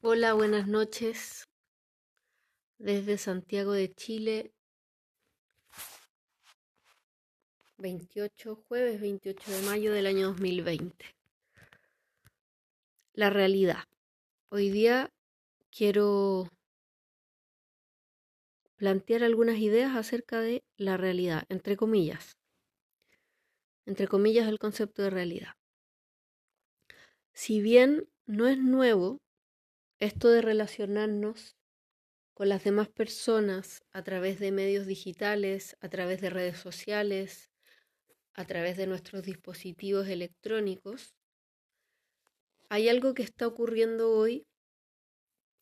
Hola, buenas noches. Desde Santiago de Chile, 28, jueves 28 de mayo del año 2020. La realidad. Hoy día quiero plantear algunas ideas acerca de la realidad, entre comillas. Entre comillas el concepto de realidad. Si bien no es nuevo esto de relacionarnos con las demás personas a través de medios digitales, a través de redes sociales, a través de nuestros dispositivos electrónicos, hay algo que está ocurriendo hoy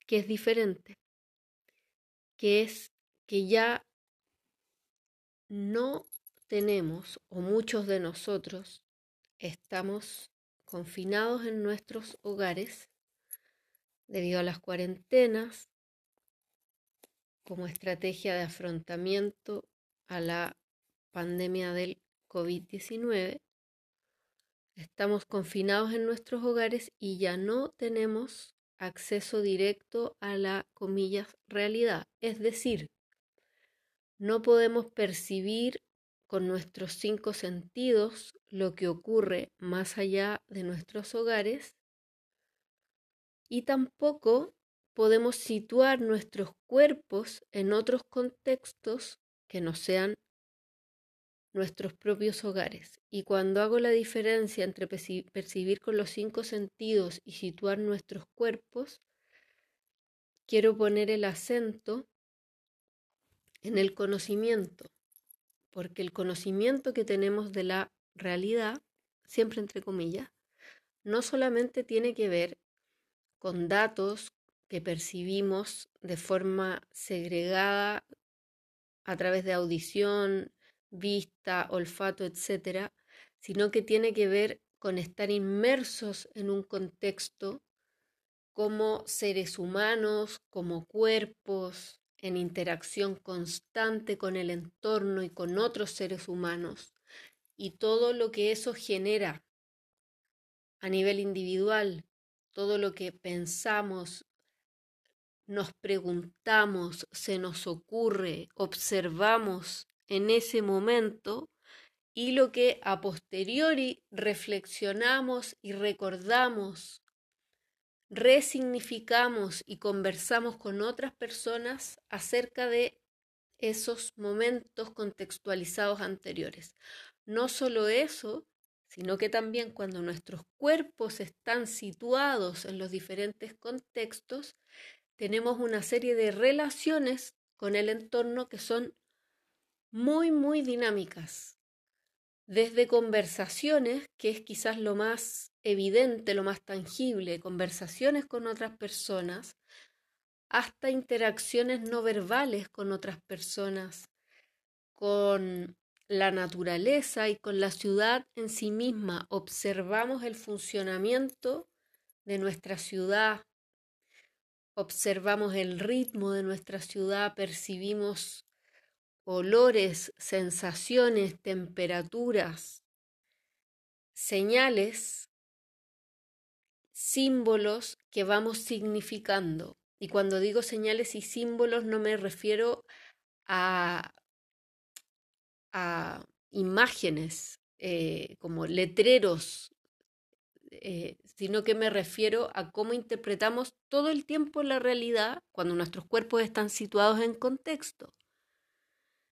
que es diferente, que es que ya no tenemos, o muchos de nosotros, estamos confinados en nuestros hogares debido a las cuarentenas como estrategia de afrontamiento a la pandemia del COVID-19. Estamos confinados en nuestros hogares y ya no tenemos acceso directo a la, comillas, realidad. Es decir, no podemos percibir con nuestros cinco sentidos lo que ocurre más allá de nuestros hogares y tampoco podemos situar nuestros cuerpos en otros contextos que no sean nuestros propios hogares. Y cuando hago la diferencia entre percibir con los cinco sentidos y situar nuestros cuerpos, quiero poner el acento en el conocimiento, porque el conocimiento que tenemos de la realidad, siempre entre comillas, no solamente tiene que ver con datos que percibimos de forma segregada a través de audición, vista, olfato, etcétera, sino que tiene que ver con estar inmersos en un contexto como seres humanos, como cuerpos, en interacción constante con el entorno y con otros seres humanos, y todo lo que eso genera a nivel individual, todo lo que pensamos, nos preguntamos, se nos ocurre, observamos en ese momento y lo que a posteriori reflexionamos y recordamos, resignificamos y conversamos con otras personas acerca de esos momentos contextualizados anteriores. No solo eso, sino que también cuando nuestros cuerpos están situados en los diferentes contextos, tenemos una serie de relaciones con el entorno que son muy, muy dinámicas. Desde conversaciones, que es quizás lo más evidente, lo más tangible, conversaciones con otras personas, hasta interacciones no verbales con otras personas, con la naturaleza y con la ciudad en sí misma. Observamos el funcionamiento de nuestra ciudad, observamos el ritmo de nuestra ciudad, percibimos olores, sensaciones, temperaturas, señales, símbolos que vamos significando. Y cuando digo señales y símbolos no me refiero a a imágenes eh, como letreros, eh, sino que me refiero a cómo interpretamos todo el tiempo la realidad cuando nuestros cuerpos están situados en contexto.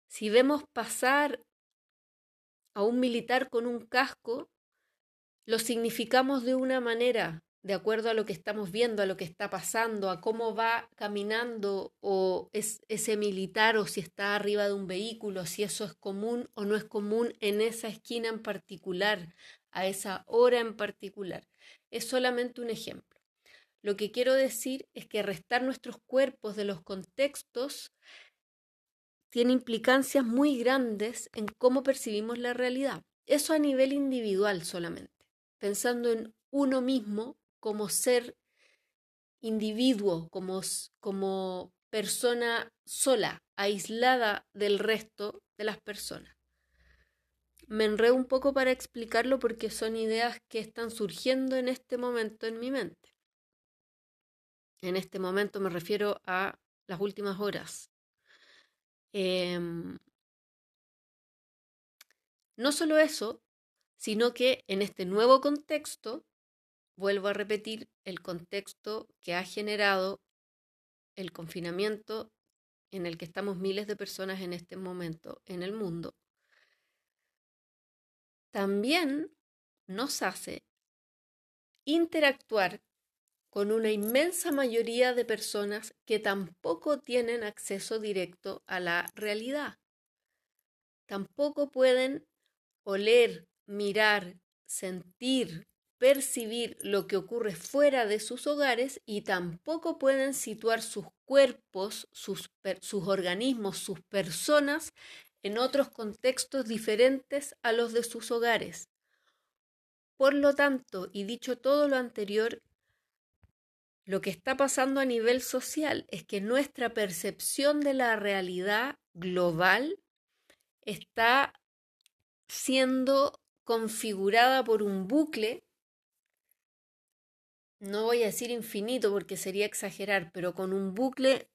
Si vemos pasar a un militar con un casco, lo significamos de una manera, de acuerdo a lo que estamos viendo, a lo que está pasando, a cómo va caminando o es ese militar o si está arriba de un vehículo, si eso es común o no es común en esa esquina en particular, a esa hora en particular. Es solamente un ejemplo. Lo que quiero decir es que restar nuestros cuerpos de los contextos tiene implicancias muy grandes en cómo percibimos la realidad. Eso a nivel individual solamente, pensando en uno mismo como ser individuo, como, como persona sola, aislada del resto de las personas. Me enredo un poco para explicarlo porque son ideas que están surgiendo en este momento en mi mente. En este momento me refiero a las últimas horas. Em, no solo eso, sino que en este nuevo contexto, vuelvo a repetir, el contexto que ha generado el confinamiento en el que estamos miles de personas en este momento en el mundo, también nos hace interactuar con una inmensa mayoría de personas que tampoco tienen acceso directo a la realidad. Tampoco pueden oler, mirar, sentir, percibir lo que ocurre fuera de sus hogares y tampoco pueden situar sus cuerpos, sus, organismos, sus personas en otros contextos diferentes a los de sus hogares. Por lo tanto, y dicho todo lo anterior, lo que está pasando a nivel social es que nuestra percepción de la realidad global está siendo configurada por un bucle, no voy a decir infinito porque sería exagerar, pero con un bucle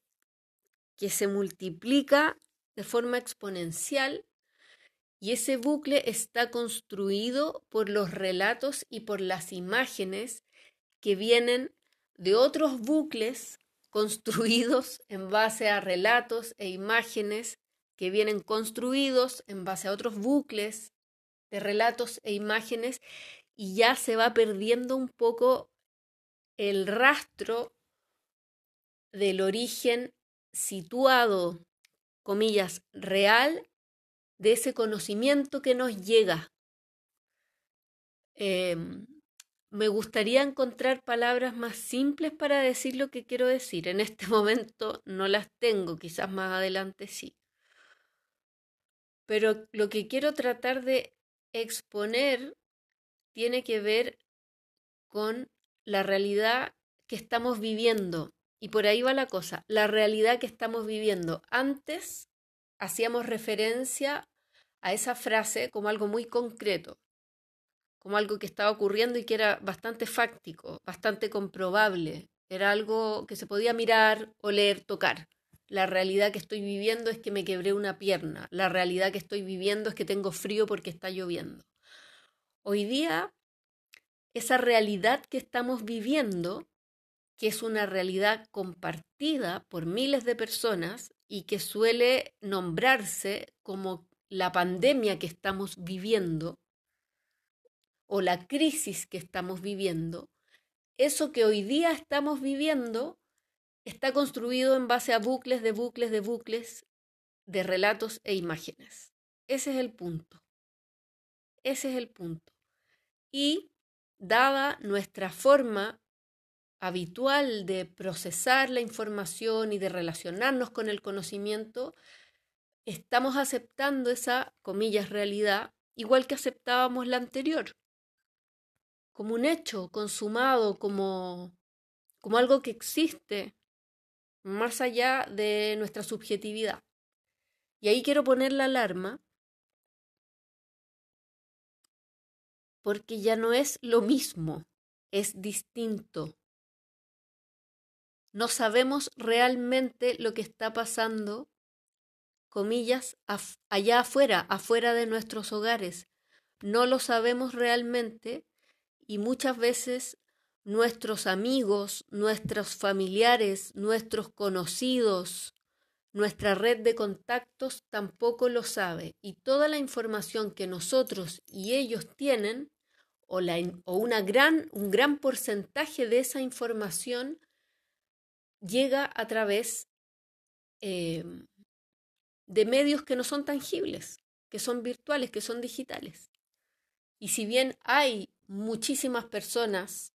que se multiplica de forma exponencial y ese bucle está construido por los relatos y por las imágenes que vienen de otros bucles construidos en base a relatos e imágenes que vienen construidos en base a otros bucles de relatos e imágenes y ya se va perdiendo un poco el rastro del origen situado, comillas, real de ese conocimiento que nos llega. Em, me gustaría encontrar palabras más simples para decir lo que quiero decir. En este momento no las tengo, quizás más adelante sí. Pero lo que quiero tratar de exponer tiene que ver con la realidad que estamos viviendo. Y por ahí va la cosa, la realidad que estamos viviendo. Antes hacíamos referencia a esa frase como algo muy concreto como algo que estaba ocurriendo y que era bastante fáctico, bastante comprobable. Era algo que se podía mirar, oler, tocar. La realidad que estoy viviendo es que me quebré una pierna. La realidad que estoy viviendo es que tengo frío porque está lloviendo. Hoy día, esa realidad que estamos viviendo, que es una realidad compartida por miles de personas y que suele nombrarse como la pandemia que estamos viviendo, o la crisis que estamos viviendo, eso que hoy día estamos viviendo está construido en base a bucles de bucles de bucles de relatos e imágenes. Ese es el punto. Ese es el punto. Y dada nuestra forma habitual de procesar la información y de relacionarnos con el conocimiento, estamos aceptando esa, comillas, realidad igual que aceptábamos la anterior como un hecho consumado, como, como algo que existe más allá de nuestra subjetividad. Y ahí quiero poner la alarma porque ya no es lo mismo, es distinto. No sabemos realmente lo que está pasando, comillas, allá afuera, afuera de nuestros hogares. No lo sabemos realmente y muchas veces nuestros amigos, nuestros familiares, nuestros conocidos, nuestra red de contactos tampoco lo sabe y toda la información que nosotros y ellos tienen o, la, o gran, un gran porcentaje de esa información llega a través eh, de medios que no son tangibles, que son virtuales, que son digitales. Y si bien hay muchísimas personas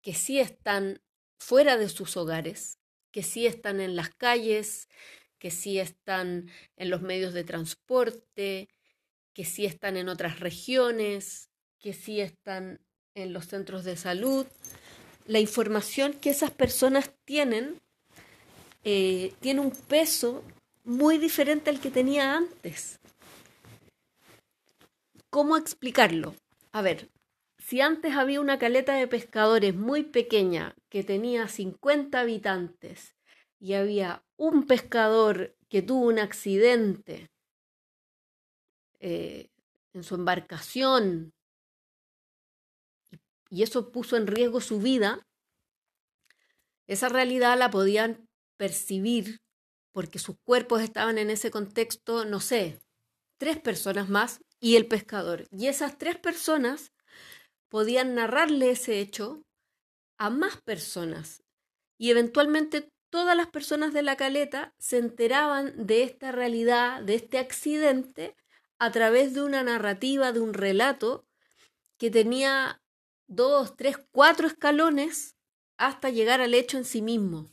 que sí están fuera de sus hogares, que sí están en las calles, que sí están en los medios de transporte, que sí están en otras regiones, que sí están en los centros de salud. La información que esas personas tienen eh, tiene un peso muy diferente al que tenía antes. ¿Cómo explicarlo? A ver, si antes había una caleta de pescadores muy pequeña que tenía 50 habitantes y había un pescador que tuvo un accidente eh, en su embarcación y eso puso en riesgo su vida, esa realidad la podían percibir porque sus cuerpos estaban en ese contexto, no sé, tres personas más y el pescador. Y esas tres personas podían narrarle ese hecho a más personas. Y eventualmente todas las personas de la caleta se enteraban de esta realidad, de este accidente, a través de una narrativa, de un relato que tenía dos, tres, cuatro escalones hasta llegar al hecho en sí mismo,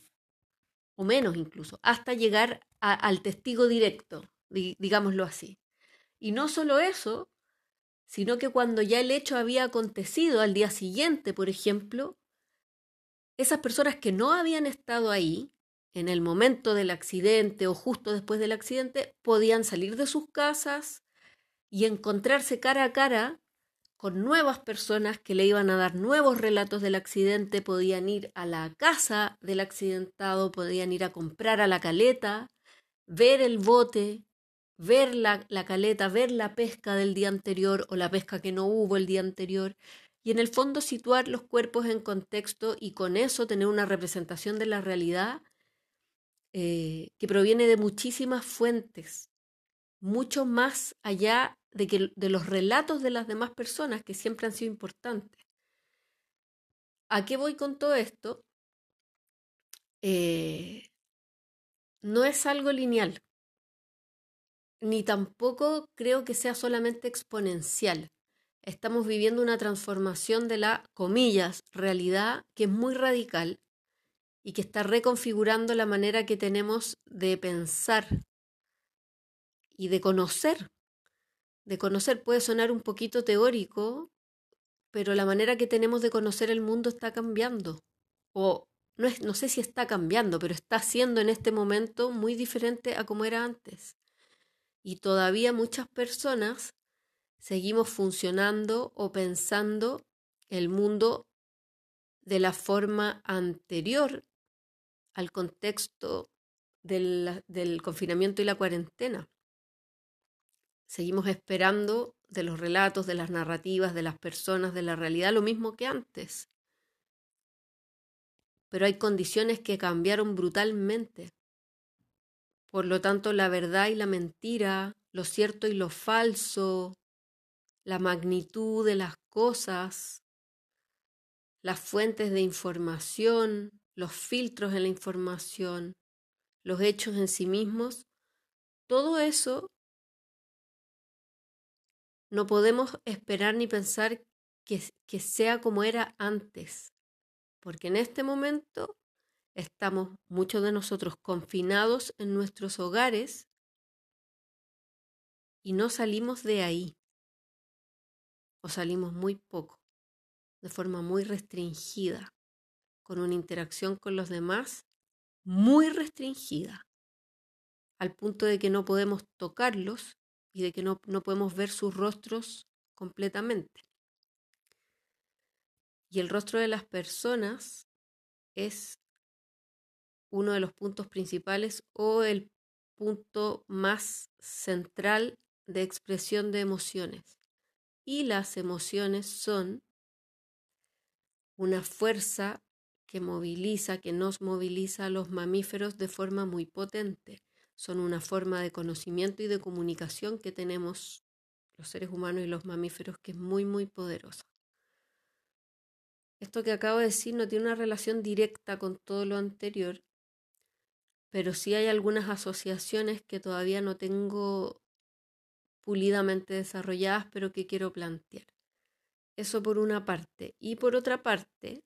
o menos incluso, hasta llegar al testigo directo, digámoslo así. Y no solo eso, sino que cuando ya el hecho había acontecido al día siguiente, por ejemplo, esas personas que no habían estado ahí en el momento del accidente o justo después del accidente podían salir de sus casas y encontrarse cara a cara con nuevas personas que le iban a dar nuevos relatos del accidente, podían ir a la casa del accidentado, podían ir a comprar a la caleta, ver el bote, ver la, la, caleta, ver la pesca del día anterior o la pesca que no hubo el día anterior, y en el fondo situar los cuerpos en contexto y con eso tener una representación de la realidad eh, que proviene de muchísimas fuentes, mucho más allá de, que, de los relatos de las demás personas que siempre han sido importantes. ¿A qué voy con todo esto? Eh, no es algo lineal, ni tampoco creo que sea solamente exponencial. Estamos viviendo una transformación de la, comillas, realidad que es muy radical y que está reconfigurando la manera que tenemos de pensar y de conocer de conocer puede sonar un poquito teórico, pero la manera que tenemos de conocer el mundo está cambiando. O no, es, no sé si está cambiando, pero está siendo en este momento muy diferente a como era antes. Y todavía muchas personas seguimos funcionando o pensando el mundo de la forma anterior al contexto del, confinamiento y la cuarentena. Seguimos esperando de los relatos, de las narrativas, de las personas, de la realidad, lo mismo que antes. Pero hay condiciones que cambiaron brutalmente. Por lo tanto, la verdad y la mentira, lo cierto y lo falso, la magnitud de las cosas, las fuentes de información, los filtros en la información, los hechos en sí mismos, todo eso no podemos esperar ni pensar que, que sea como era antes, porque en este momento estamos muchos de nosotros confinados en nuestros hogares y no salimos de ahí, o salimos muy poco, de forma muy restringida, con una interacción con los demás muy restringida, al punto de que no podemos tocarlos y de que no, no podemos ver sus rostros completamente. Y el rostro de las personas es uno de los puntos principales o el punto más central de expresión de emociones. Y las emociones son una fuerza que moviliza, que nos moviliza a los mamíferos de forma muy potente son una forma de conocimiento y de comunicación que tenemos los seres humanos y los mamíferos que es muy, muy poderosa. Esto que acabo de decir no tiene una relación directa con todo lo anterior, pero sí hay algunas asociaciones que todavía no tengo pulidamente desarrolladas, pero que quiero plantear. Eso por una parte. Y por otra parte,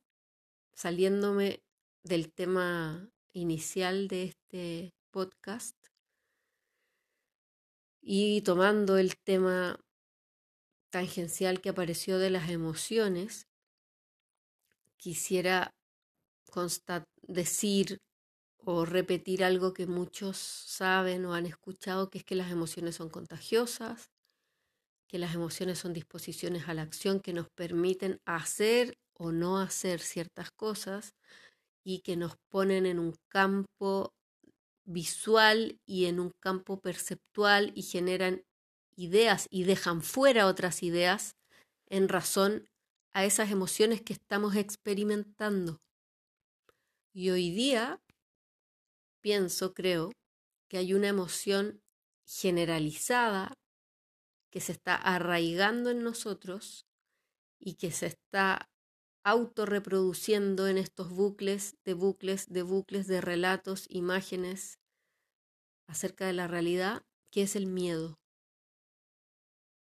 saliéndome del tema inicial de este podcast y tomando el tema tangencial que apareció de las emociones, quisiera decir o repetir algo que muchos saben o han escuchado, que es que las emociones son contagiosas, que las emociones son disposiciones a la acción que nos permiten hacer o no hacer ciertas cosas y que nos ponen en un campo visual y en un campo perceptual y generan ideas y dejan fuera otras ideas en razón a esas emociones que estamos experimentando. Y hoy día pienso, creo, que hay una emoción generalizada que se está arraigando en nosotros y que se está autorreproduciendo en estos bucles de bucles de bucles de relatos, imágenes acerca de la realidad, que es el miedo.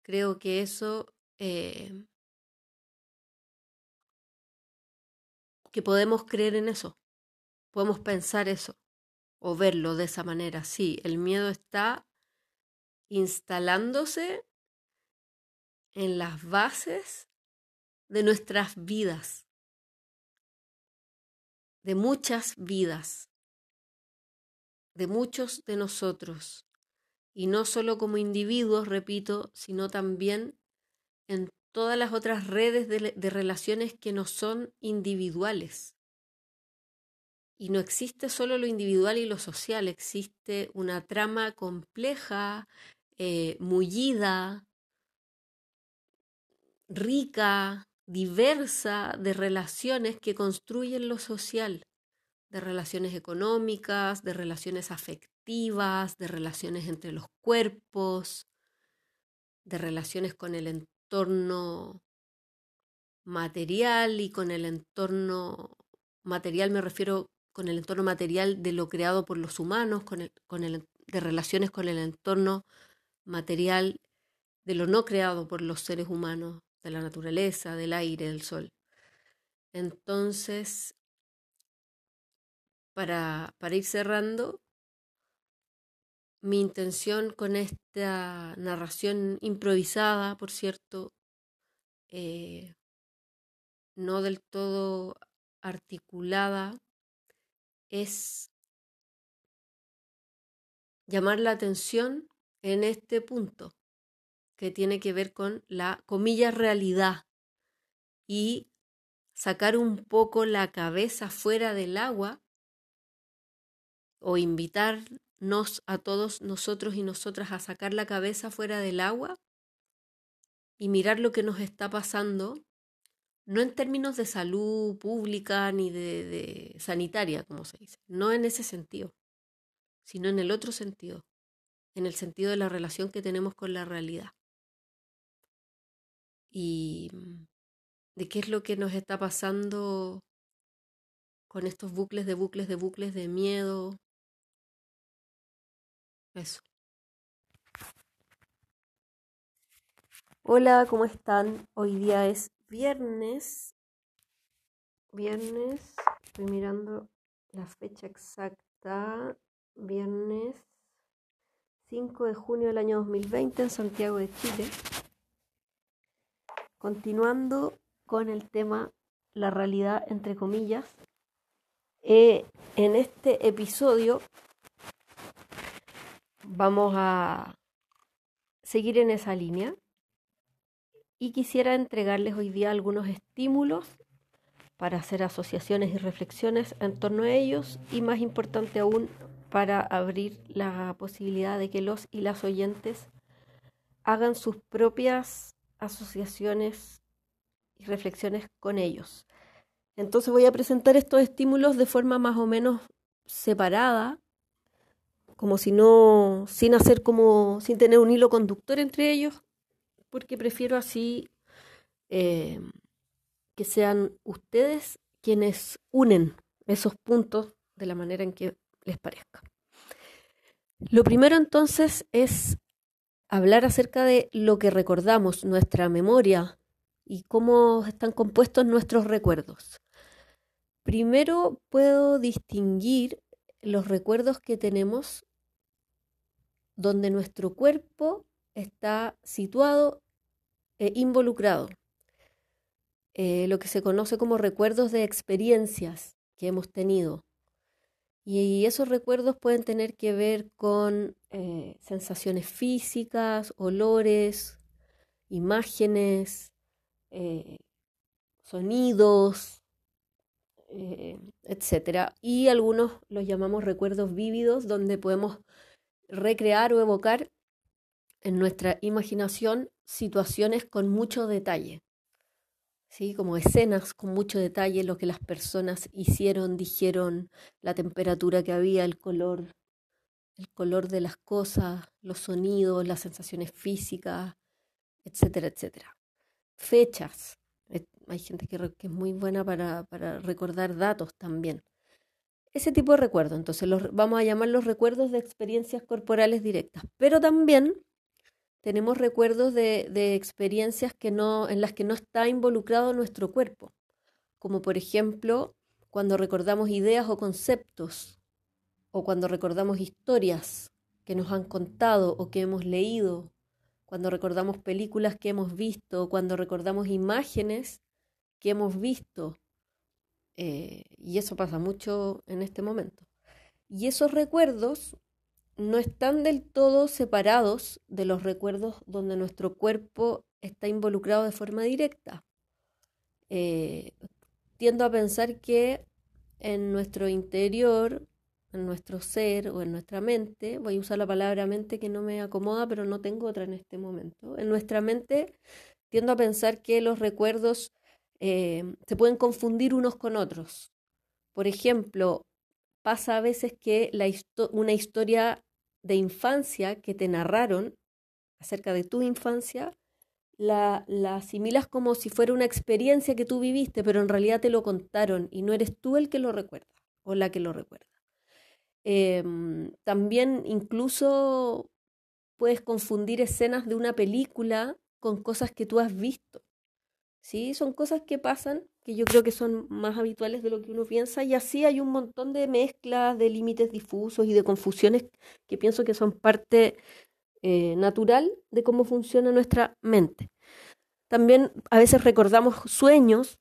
Creo que eso, eh, que podemos creer en eso, podemos pensar eso o verlo de esa manera. Sí, el miedo está instalándose en las bases de nuestras vidas, de muchas vidas, de muchos de nosotros, y no solo como individuos, repito, sino también en todas las otras redes de, relaciones que no son individuales. Y no existe solo lo individual y lo social, existe una trama compleja, eh, mullida, rica, diversa de relaciones que construyen lo social, de relaciones económicas, de relaciones afectivas, de relaciones entre los cuerpos, de relaciones con el entorno material y con el entorno material. Me refiero con el entorno material de lo creado por los humanos, con el, con el, de relaciones con el entorno material de lo no creado por los seres humanos, de la naturaleza, del aire, del sol. Entonces, para, para ir cerrando, mi intención con esta narración improvisada, por cierto, eh, no del todo articulada, es llamar la atención en este punto que tiene que ver con la comilla realidad y sacar un poco la cabeza fuera del agua o invitarnos a todos nosotros y nosotras a sacar la cabeza fuera del agua y mirar lo que nos está pasando no en términos de salud pública ni de, sanitaria, como se dice, no en ese sentido, sino en el otro sentido, en el sentido de la relación que tenemos con la realidad. Y mm, de qué es lo que nos está pasando con estos bucles de bucles de bucles de miedo. Eso. Hola, ¿cómo están? Hoy día es viernes, viernes, estoy mirando la fecha exacta, viernes 5 de junio del año 2020 en Santiago de Chile. Continuando con el tema la realidad entre comillas, eh, en este episodio vamos a seguir en esa línea y quisiera entregarles hoy día algunos estímulos para hacer asociaciones y reflexiones en torno a ellos y más importante aún para abrir la posibilidad de que los y las oyentes hagan sus propias asociaciones y reflexiones con ellos. Entonces voy a presentar estos estímulos de forma más o menos separada, como si no, sin hacer como, sin tener un hilo conductor entre ellos, porque prefiero así eh, que sean ustedes quienes unen esos puntos de la manera en que les parezca. Lo primero entonces es hablar acerca de lo que recordamos, nuestra memoria y cómo están compuestos nuestros recuerdos. Primero puedo distinguir los recuerdos que tenemos donde nuestro cuerpo está situado e involucrado. Eh, lo que se conoce como recuerdos de experiencias que hemos tenido. Y esos recuerdos pueden tener que ver con eh, sensaciones físicas, olores, imágenes, eh, sonidos, etc. Y algunos los llamamos recuerdos vívidos, donde podemos recrear o evocar en nuestra imaginación situaciones con mucho detalle. ¿Sí? como escenas con mucho detalle, lo que las personas hicieron, dijeron, la temperatura que había, el color, el color de las cosas, los sonidos, las sensaciones físicas, etcétera, etcétera. Fechas. Hay gente que, es muy buena para, recordar datos también. Ese tipo de recuerdos, entonces los, vamos a llamar los recuerdos de experiencias corporales directas, pero también tenemos recuerdos de, experiencias que no, en las que no está involucrado nuestro cuerpo, como por ejemplo cuando recordamos ideas o conceptos o cuando recordamos historias que nos han contado o que hemos leído, cuando recordamos películas que hemos visto, cuando recordamos imágenes que hemos visto. Eh, y eso pasa mucho en este momento. Y esos recuerdos no están del todo separados de los recuerdos donde nuestro cuerpo está involucrado de forma directa. Eh, tiendo a pensar que en nuestro interior en nuestro ser o en nuestra mente, voy a usar la palabra mente que no me acomoda, pero no tengo otra en este momento, en nuestra mente tiendo a pensar que los recuerdos eh, se pueden confundir unos con otros. Por ejemplo, pasa a veces que una historia de infancia que te narraron acerca de tu infancia, la, la, asimilas como si fuera una experiencia que tú viviste, pero en realidad te lo contaron y no eres tú el que lo recuerda o la que lo recuerda. Em, también incluso puedes confundir escenas de una película con cosas que tú has visto. ¿sí? Son cosas que pasan, que yo creo que son más habituales de lo que uno piensa, y así hay un montón de mezclas, de límites difusos y de confusiones que pienso que son parte eh, natural de cómo funciona nuestra mente. También a veces recordamos sueños,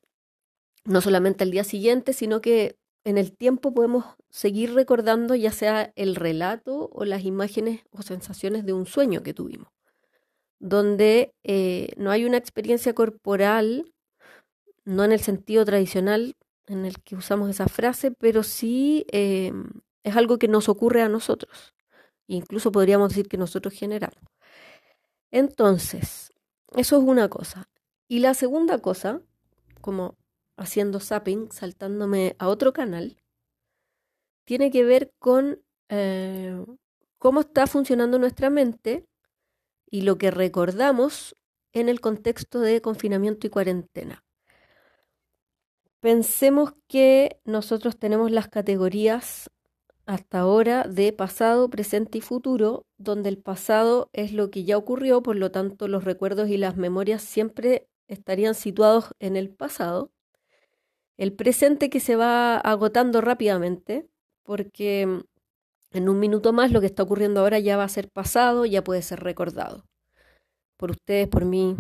no solamente al día siguiente, sino que en el tiempo podemos seguir recordando ya sea el relato o las imágenes o sensaciones de un sueño que tuvimos, donde eh, no hay una experiencia corporal, no en el sentido tradicional en el que usamos esa frase, pero sí eh, es algo que nos ocurre a nosotros, incluso podríamos decir que nosotros generamos. Entonces, eso es una cosa. Y la segunda cosa, como haciendo zapping, saltándome a otro canal, tiene que ver con eh, cómo está funcionando nuestra mente y lo que recordamos en el contexto de confinamiento y cuarentena. Pensemos que nosotros tenemos las categorías hasta ahora de pasado, presente y futuro, donde el pasado es lo que ya ocurrió, por lo tanto los recuerdos y las memorias siempre estarían situados en el pasado el presente que se va agotando rápidamente, porque en un minuto más lo que está ocurriendo ahora ya va a ser pasado, ya puede ser recordado. Por ustedes, por mí,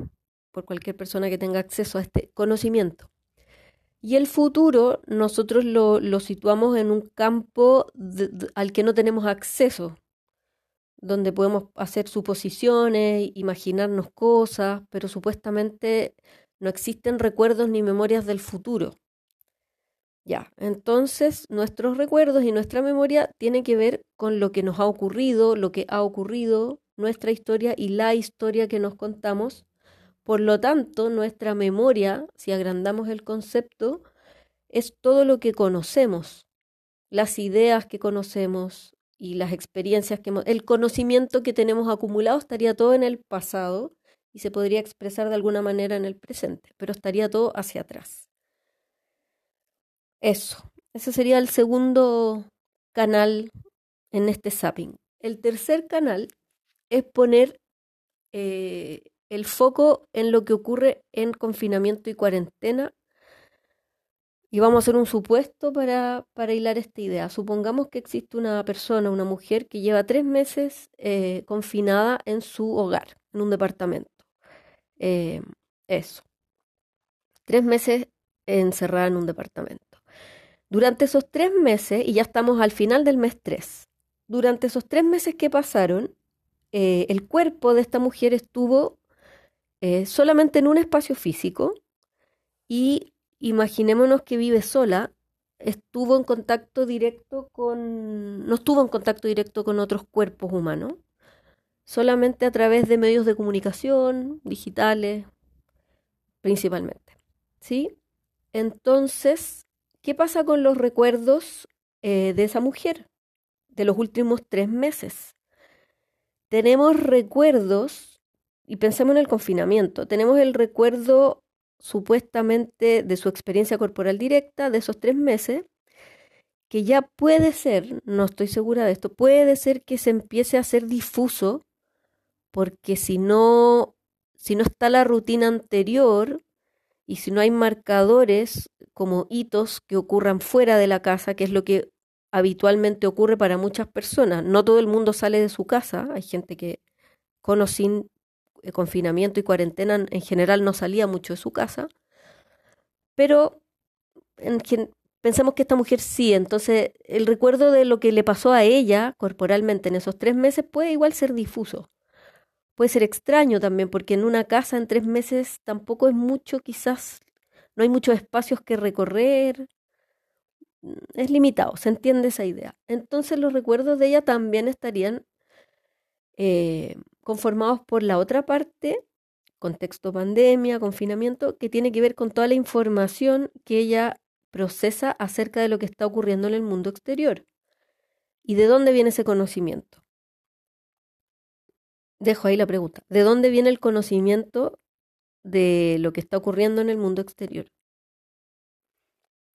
por cualquier persona que tenga acceso a este conocimiento. Y el futuro nosotros lo, situamos en un campo al que no tenemos acceso, donde podemos hacer suposiciones, imaginarnos cosas, pero supuestamente no existen recuerdos ni memorias del futuro. Ya, entonces nuestros recuerdos y nuestra memoria tienen que ver con lo que nos ha ocurrido, lo que ha ocurrido, nuestra historia y la historia que nos contamos. Por lo tanto, nuestra memoria, si agrandamos el concepto, es todo lo que conocemos, las ideas que conocemos y las experiencias que hemos, el conocimiento que tenemos acumulado estaría todo en el pasado y se podría expresar de alguna manera en el presente, pero estaría todo hacia atrás. Eso, ese sería el segundo canal en este zapping. El tercer canal es poner eh, el foco en lo que ocurre en confinamiento y cuarentena. Y vamos a hacer un supuesto para, para hilar esta idea. Supongamos que existe una persona, una mujer, que lleva tres meses eh, confinada en su hogar, en un departamento. Eh, eso. Tres meses encerrada en un departamento. Durante esos tres meses, y ya estamos al final del mes tres, durante esos tres meses que pasaron, eh, el cuerpo de esta mujer estuvo eh, solamente en un espacio físico y imaginémonos que vive sola, estuvo en contacto directo con, no estuvo en contacto directo con otros cuerpos humanos, solamente a través de medios de comunicación, digitales, principalmente. ¿Sí? Entonces, ¿qué pasa con los recuerdos eh, de esa mujer de los últimos tres meses? Tenemos recuerdos, y pensemos en el confinamiento, tenemos el recuerdo supuestamente de su experiencia corporal directa de esos tres meses, que ya puede ser, no estoy segura de esto, puede ser que se empiece a hacer difuso porque si no, si no está la rutina anterior y si no hay marcadores como hitos que ocurran fuera de la casa, que es lo que habitualmente ocurre para muchas personas, no todo el mundo sale de su casa, hay gente que con confinamiento y cuarentena en general no salía mucho de su casa, pero en, pensemos que esta mujer sí, entonces el recuerdo de lo que le pasó a ella corporalmente en esos tres meses puede igual ser difuso. Puede ser extraño también, porque en una casa en tres meses tampoco es mucho, quizás no hay muchos espacios que recorrer, mm, es limitado, se entiende esa idea. Entonces los recuerdos de ella también estarían eh, conformados por la otra parte, contexto pandemia, confinamiento, que tiene que ver con toda la información que ella procesa acerca de lo que está ocurriendo en el mundo exterior. ¿Y de dónde viene ese conocimiento? dejo ahí la pregunta. ¿De dónde viene el conocimiento de lo que está ocurriendo en el mundo exterior?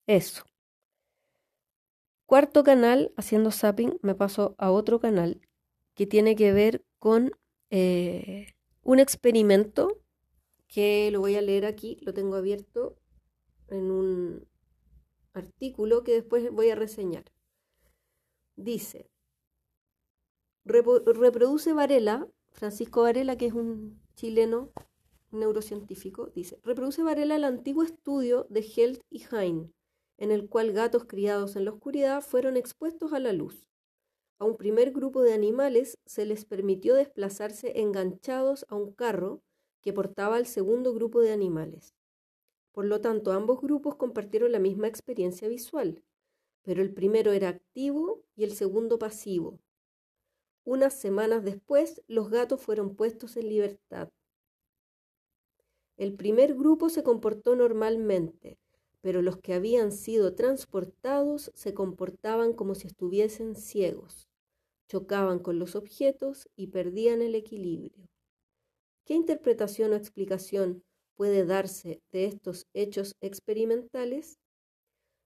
Eso. Cuarto canal, haciendo zapping, me paso a otro canal que tiene que ver con eh, un experimento que lo voy a leer aquí, lo tengo abierto en un artículo que después voy a reseñar. Dice, reproduce Varela Francisco Varela, que es un chileno neurocientífico, dice, reproduce Varela el antiguo estudio de Held y Hein, en el cual gatos criados en la oscuridad fueron expuestos a la luz. A un primer grupo de animales se les permitió desplazarse enganchados a un carro que portaba al segundo grupo de animales. Por lo tanto, ambos grupos compartieron la misma experiencia visual, pero el primero era activo y el segundo pasivo, unas semanas después, los gatos fueron puestos en libertad. El primer grupo se comportó normalmente, pero los que habían sido transportados se comportaban como si estuviesen ciegos, chocaban con los objetos y perdían el equilibrio. ¿Qué interpretación o explicación puede darse de estos hechos experimentales?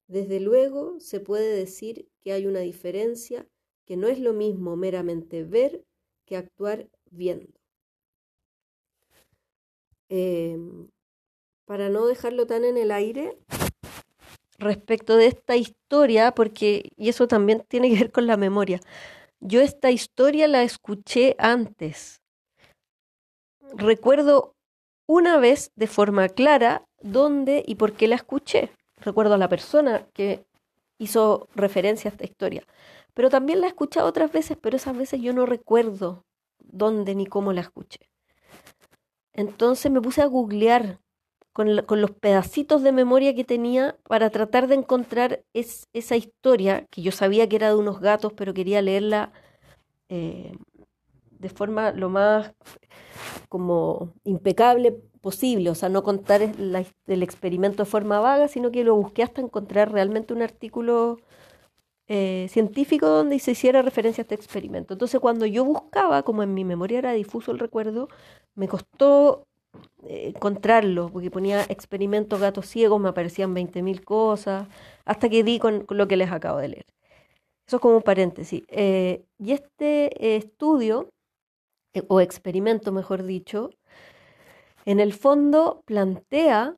Desde luego, se puede decir que hay una diferencia que no es lo mismo meramente ver que actuar viendo. Em, para no dejarlo tan en el aire, respecto de esta historia, porque, y eso también tiene que ver con la memoria, yo esta historia la escuché antes. Recuerdo una vez de forma clara dónde y por qué la escuché. Recuerdo a la persona que hizo referencia a esta historia. Pero también la he escuchado otras veces, pero esas veces yo no recuerdo dónde ni cómo la escuché. Entonces me puse a googlear con, los pedacitos de memoria que tenía para tratar de encontrar esa historia, que yo sabía que era de unos gatos, pero quería leerla eh, de forma lo más como impecable posible, o sea, no contar el experimento de forma vaga, sino que lo busqué hasta encontrar realmente un artículo eh, científico donde se hiciera referencia a este experimento. Entonces, cuando yo buscaba, como en mi memoria era difuso el recuerdo, me costó encontrarlo, porque ponía experimentos gatos ciegos, me aparecían 20.000 cosas, hasta que di con, lo que les acabo de leer. Eso es como un paréntesis. Eh, y este estudio, o experimento mejor dicho, en el fondo plantea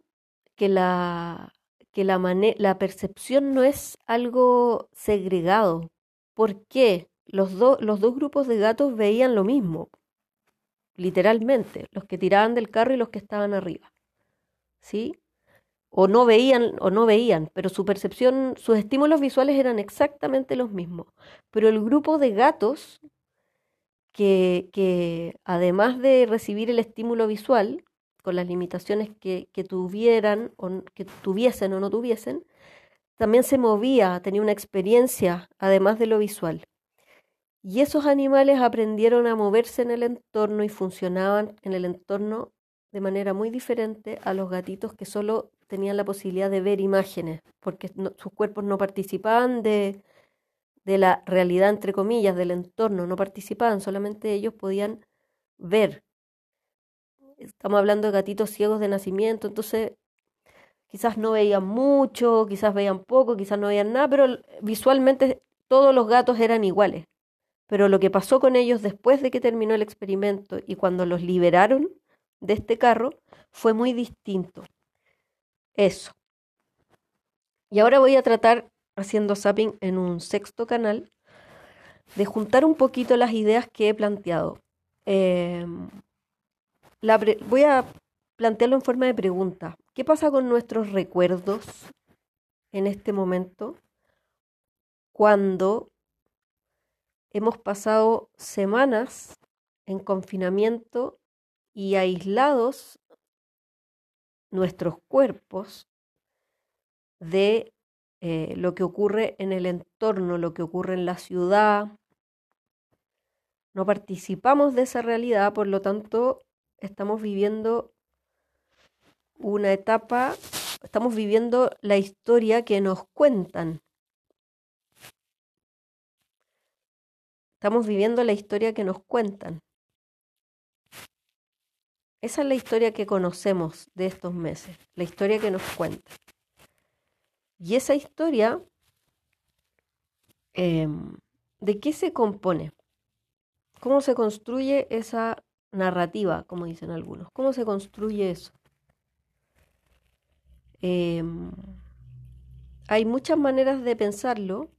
que la que la percepción no es algo segregado. ¿Por qué? Los, los dos grupos de gatos veían lo mismo, literalmente, los que tiraban del carro y los que estaban arriba. ¿Sí? O no veían o no veían, pero su percepción, sus estímulos visuales eran exactamente los mismos. Pero el grupo de gatos que, que además de recibir el estímulo visual, con las limitaciones que, que tuvieran, o que tuviesen o no tuviesen, también se movía, tenía una experiencia, además de lo visual. Y esos animales aprendieron a moverse en el entorno y funcionaban en el entorno de manera muy diferente a los gatitos que solo tenían la posibilidad de ver imágenes, porque sus cuerpos no participaban de, de la realidad, entre comillas, del entorno, no participaban, solamente ellos podían ver. Estamos hablando de gatitos ciegos de nacimiento, entonces quizás no veían mucho, quizás veían poco, quizás no veían nada, pero visualmente todos los gatos eran iguales. Pero lo que pasó con ellos después de que terminó el experimento y cuando los liberaron de este carro fue muy distinto. Eso. Y ahora voy a tratar, haciendo zapping en un sexto canal, de juntar un poquito las ideas que he planteado. Em, voy a plantearlo en forma de pregunta. ¿Qué pasa con nuestros recuerdos en este momento cuando hemos pasado semanas en confinamiento y aislados nuestros cuerpos de eh, lo que ocurre en el entorno, lo que ocurre en la ciudad. No participamos de esa realidad, por lo tanto, estamos viviendo una etapa, estamos viviendo la historia que nos cuentan. Estamos viviendo la historia que nos cuentan. Esa es la historia que conocemos de estos meses, la historia que nos cuentan. Y esa historia, em, ¿de qué se compone? ¿Cómo se construye esa narrativa, como dicen algunos? ¿Cómo se construye eso? Em, hay muchas maneras de pensarlo.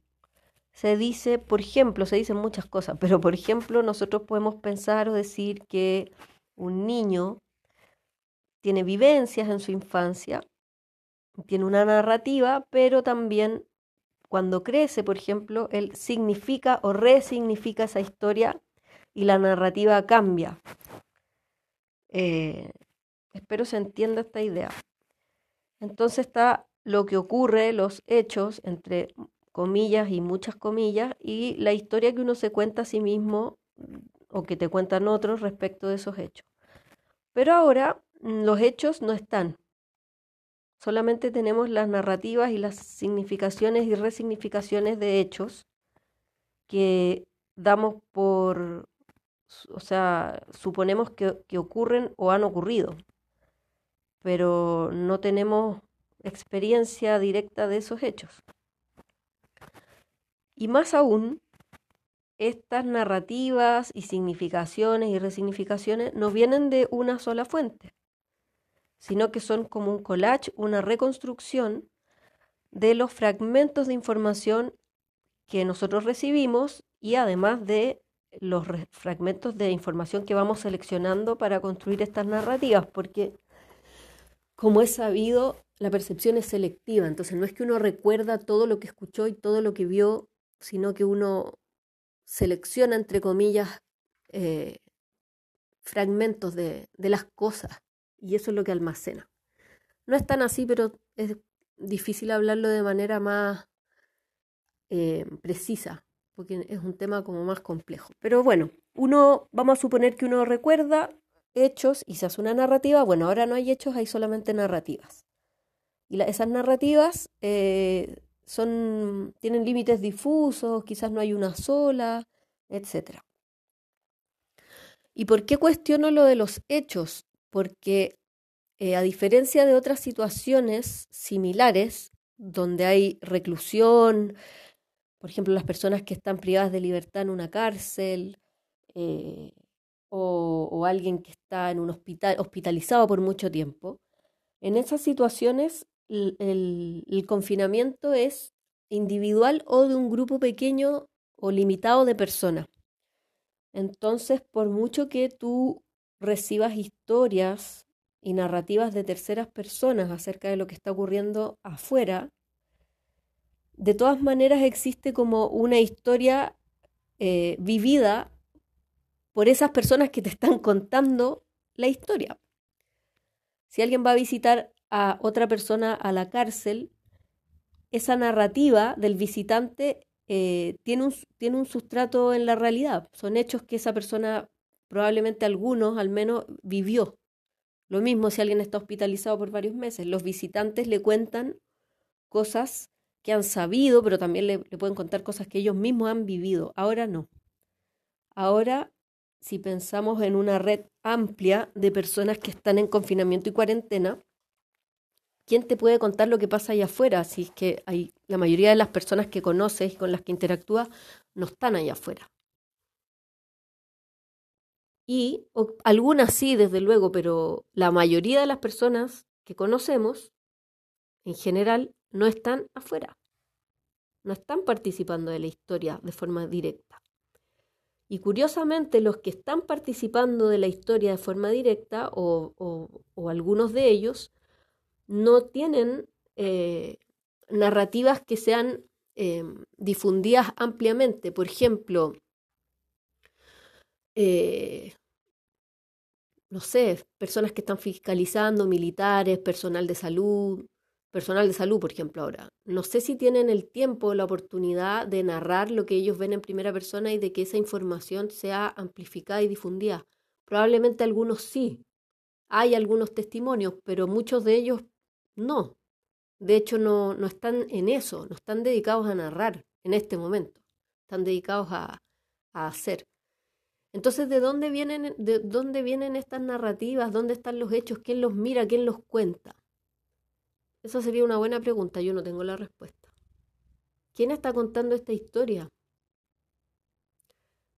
Se dice, por ejemplo, se dicen muchas cosas, pero por ejemplo nosotros podemos pensar o decir que un niño tiene vivencias en su infancia, tiene una narrativa, pero también cuando crece, por ejemplo, él significa o resignifica esa historia y la narrativa cambia. Eh, espero se entienda esta idea. Entonces está lo que ocurre, los hechos, entre comillas y muchas comillas, y la historia que uno se cuenta a sí mismo o que te cuentan otros respecto de esos hechos. Pero ahora mm, los hechos no están. Solamente tenemos las narrativas y las significaciones y resignificaciones de hechos que damos por, o sea, suponemos que, que ocurren o han ocurrido pero no tenemos experiencia directa de esos hechos. Y más aún, estas narrativas y significaciones y resignificaciones no vienen de una sola fuente, sino que son como un collage, una reconstrucción de los fragmentos de información que nosotros recibimos y además de los fragmentos de información que vamos seleccionando para construir estas narrativas, porque como es sabido, la percepción es selectiva, entonces no es que uno recuerda todo lo que escuchó y todo lo que vio, sino que uno selecciona, entre comillas, eh, fragmentos de, las cosas y eso es lo que almacena. No es tan así, pero es difícil hablarlo de manera más eh, precisa, porque es un tema como más complejo. Pero bueno, uno, vamos a suponer que uno recuerda hechos y se hace una narrativa, bueno, ahora no hay hechos, hay solamente narrativas. Y esas narrativas eh, son, tienen límites difusos, quizás no hay una sola, etc. ¿Y por qué cuestiono lo de los hechos? Porque eh, a diferencia de otras situaciones similares, donde hay reclusión, por ejemplo, las personas que están privadas de libertad en una cárcel, eh, o, alguien que está en un hospital hospitalizado por mucho tiempo, en esas situaciones el, confinamiento es individual o de un grupo pequeño o limitado de personas. Entonces, por mucho que tú recibas historias y narrativas de terceras personas acerca de lo que está ocurriendo afuera, de todas maneras existe como una historia eh, vivida por esas personas que te están contando la historia. si alguien va a visitar a otra persona a la cárcel, esa narrativa del visitante eh, tiene, un, tiene un sustrato en la realidad. Son hechos que esa persona, probablemente algunos al menos, vivió. Lo mismo si alguien está hospitalizado por varios meses. Los visitantes le cuentan cosas que han sabido, pero también le, le pueden contar cosas que ellos mismos han vivido. Ahora no. Ahora, si pensamos en una red amplia de personas que están en confinamiento y cuarentena, ¿quién te puede contar lo que pasa allá afuera? Si es que hay, la mayoría de las personas que conoces y con las que interactúas no están allá afuera. Y algunas sí, desde luego, pero la mayoría de las personas que conocemos, en general, no están afuera. No están participando de la historia de forma directa. Y curiosamente, los que están participando de la historia de forma directa, o, o algunos de ellos, no tienen eh, narrativas que sean eh, difundidas ampliamente. Por ejemplo, eh, no sé, personas que están fiscalizando, militares, personal de salud, personal de salud, por ejemplo, ahora. No sé si tienen el tiempo, la oportunidad de narrar lo que ellos ven en primera persona y de que esa información sea amplificada y difundida. Probablemente algunos sí. Hay algunos testimonios, pero muchos de ellos no. De hecho, no, no están en eso, no están dedicados a narrar en este momento. Están dedicados a, a hacer. Entonces, ¿de dónde, vienen, ¿de dónde vienen estas narrativas? ¿Dónde están los hechos? ¿Quién los mira? ¿Quién los cuenta? Esa sería una buena pregunta, yo no tengo la respuesta. ¿Quién está contando esta historia?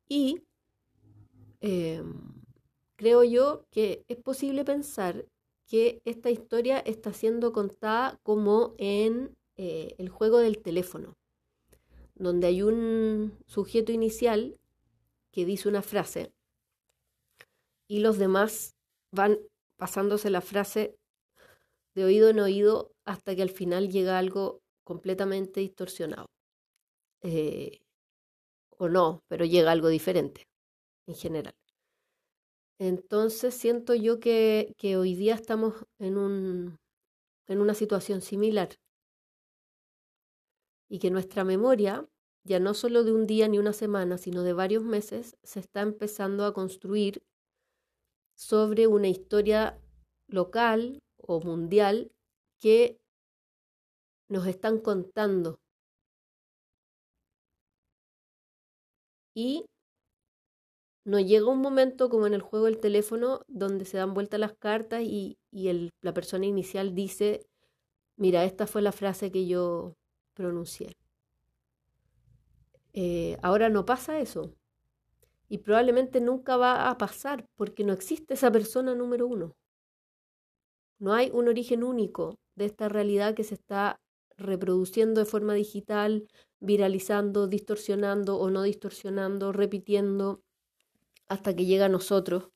Y em, creo yo que es posible pensar que esta historia está siendo contada como en eh, el juego del teléfono, donde hay un sujeto inicial que dice una frase y los demás van pasándose la frase de oído en oído hasta que al final llega algo completamente distorsionado. Eh, o no, pero llega algo diferente en general. Entonces siento yo que, hoy día estamos en, un, en una situación similar y que nuestra memoria, ya no solo de un día ni una semana, sino de varios meses, se está empezando a construir sobre una historia local o mundial que nos están contando. Y no llega un momento como en el juego del teléfono donde se dan vueltas las cartas y, la persona inicial dice, mira, esta fue la frase que yo pronuncié. Eh, ahora no pasa eso. Y probablemente nunca va a pasar porque no existe esa persona número uno. No hay un origen único de esta realidad que se está reproduciendo de forma digital, viralizando, distorsionando o no distorsionando, repitiendo hasta que llega a nosotros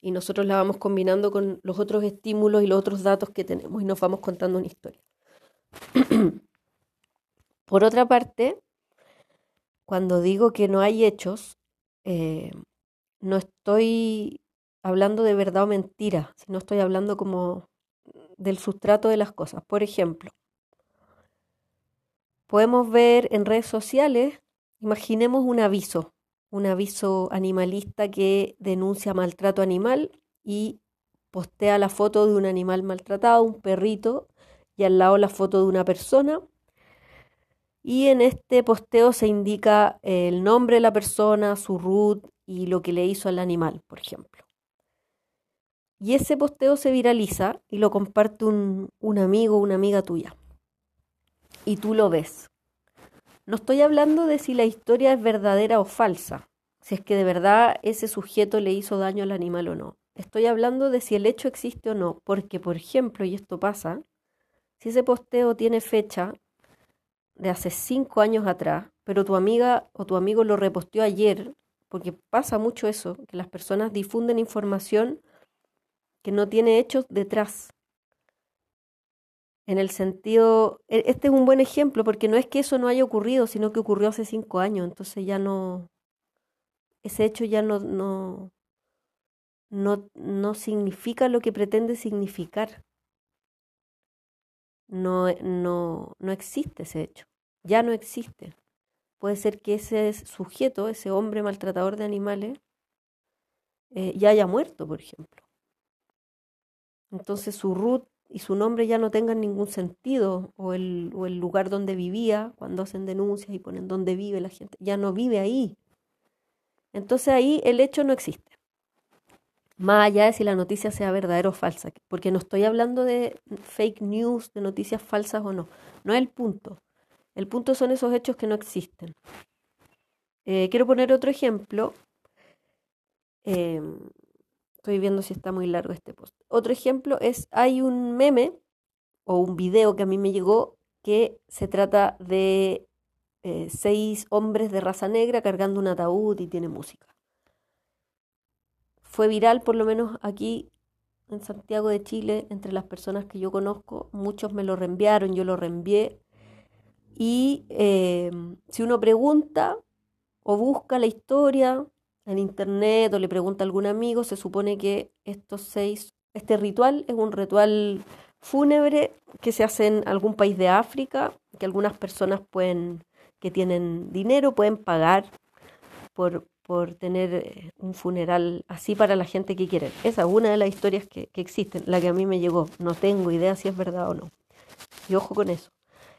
y nosotros la vamos combinando con los otros estímulos y los otros datos que tenemos y nos vamos contando una historia. Por otra parte, cuando digo que no hay hechos, eh, no estoy hablando de verdad o mentira, sino estoy hablando como del sustrato de las cosas. Por ejemplo, podemos ver en redes sociales, imaginemos un aviso un aviso animalista que denuncia maltrato animal y postea la foto de un animal maltratado, un perrito, y al lado la foto de una persona. Y en este posteo se indica el nombre de la persona, su root y lo que le hizo al animal, por ejemplo. Y ese posteo se viraliza y lo comparte un, un amigo una amiga tuya. Y tú lo ves. No estoy hablando de si la historia es verdadera o falsa, si es que de verdad ese sujeto le hizo daño al animal o no. Estoy hablando de si el hecho existe o no, porque por ejemplo, y esto pasa, si ese posteo tiene fecha de hace cinco años atrás, pero tu amiga o tu amigo lo reposteó ayer, porque pasa mucho eso, que las personas difunden información que no tiene hechos detrás en el sentido, e, este es un buen ejemplo porque no es que eso no haya ocurrido, sino que ocurrió hace cinco años, entonces ya no, ese hecho ya no, no, no, no significa lo que pretende significar. No, no, no existe ese hecho, ya no existe. Puede ser que ese sujeto, ese hombre maltratador de animales, eh, ya haya muerto, por ejemplo. Entonces su root y su nombre ya no tengan ningún sentido, o el, o el lugar donde vivía, cuando hacen denuncias y ponen dónde vive la gente, ya no vive ahí. Entonces ahí el hecho no existe. Más allá de si la noticia sea verdadera o falsa, porque no estoy hablando de fake news, de noticias falsas o no. No es el punto. El punto son esos hechos que no existen. Eh, quiero poner otro ejemplo. Em, estoy viendo si está muy largo este post. Otro ejemplo es, hay un meme o un video que a mí me llegó que se trata de eh, seis hombres de raza negra cargando un ataúd y tiene música. Fue viral, por lo menos aquí en Santiago de Chile, entre las personas que yo conozco. Muchos me lo reenviaron, yo lo reenvié. Y em, si uno pregunta o busca la historia en internet o le pregunta a algún amigo, se supone que estos seis, este ritual es un ritual fúnebre que se hace en algún país de África, que algunas personas pueden que tienen dinero pueden pagar por, por tener eh, un funeral así para la gente que quiere. Esa es una de las historias que, que existen, la que a mí me llegó. No tengo idea si es verdad o no. Y ojo con eso.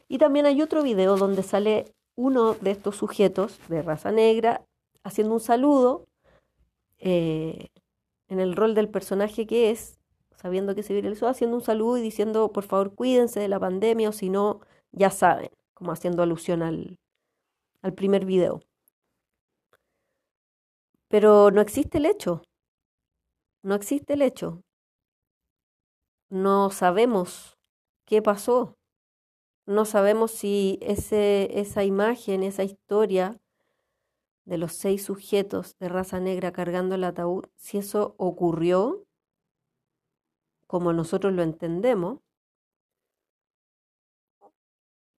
Y también hay otro video donde sale uno de estos sujetos de raza negra haciendo un saludo eh, en el rol del personaje que es, sabiendo que se viralizó, haciendo un saludo y diciendo, por favor, cuídense de la pandemia o si no, ya saben, como haciendo alusión al, al primer video. Pero no existe el hecho. No existe el hecho. No sabemos qué pasó. No sabemos si ese, esa imagen, esa historia de los seis sujetos de raza negra cargando el ataúd, si eso ocurrió como nosotros lo entendemos,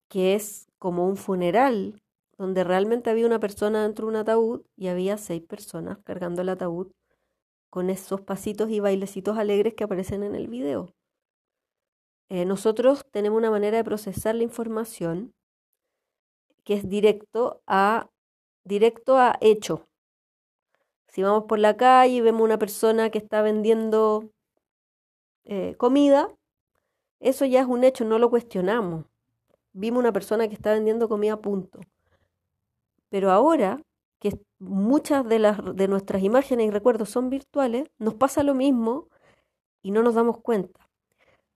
que es como un funeral donde realmente había una persona dentro de un ataúd y había seis personas cargando el ataúd con esos pasitos y bailecitos alegres que aparecen en el video. Eh, nosotros tenemos una manera de procesar la información que es directo a, directo a hecho. Si vamos por la calle y vemos una persona que está vendiendo eh, comida, eso ya es un hecho, no lo cuestionamos. Vimos una persona que está vendiendo comida, punto. Pero ahora que muchas de, las, de nuestras imágenes y recuerdos son virtuales, nos pasa lo mismo y no nos damos cuenta.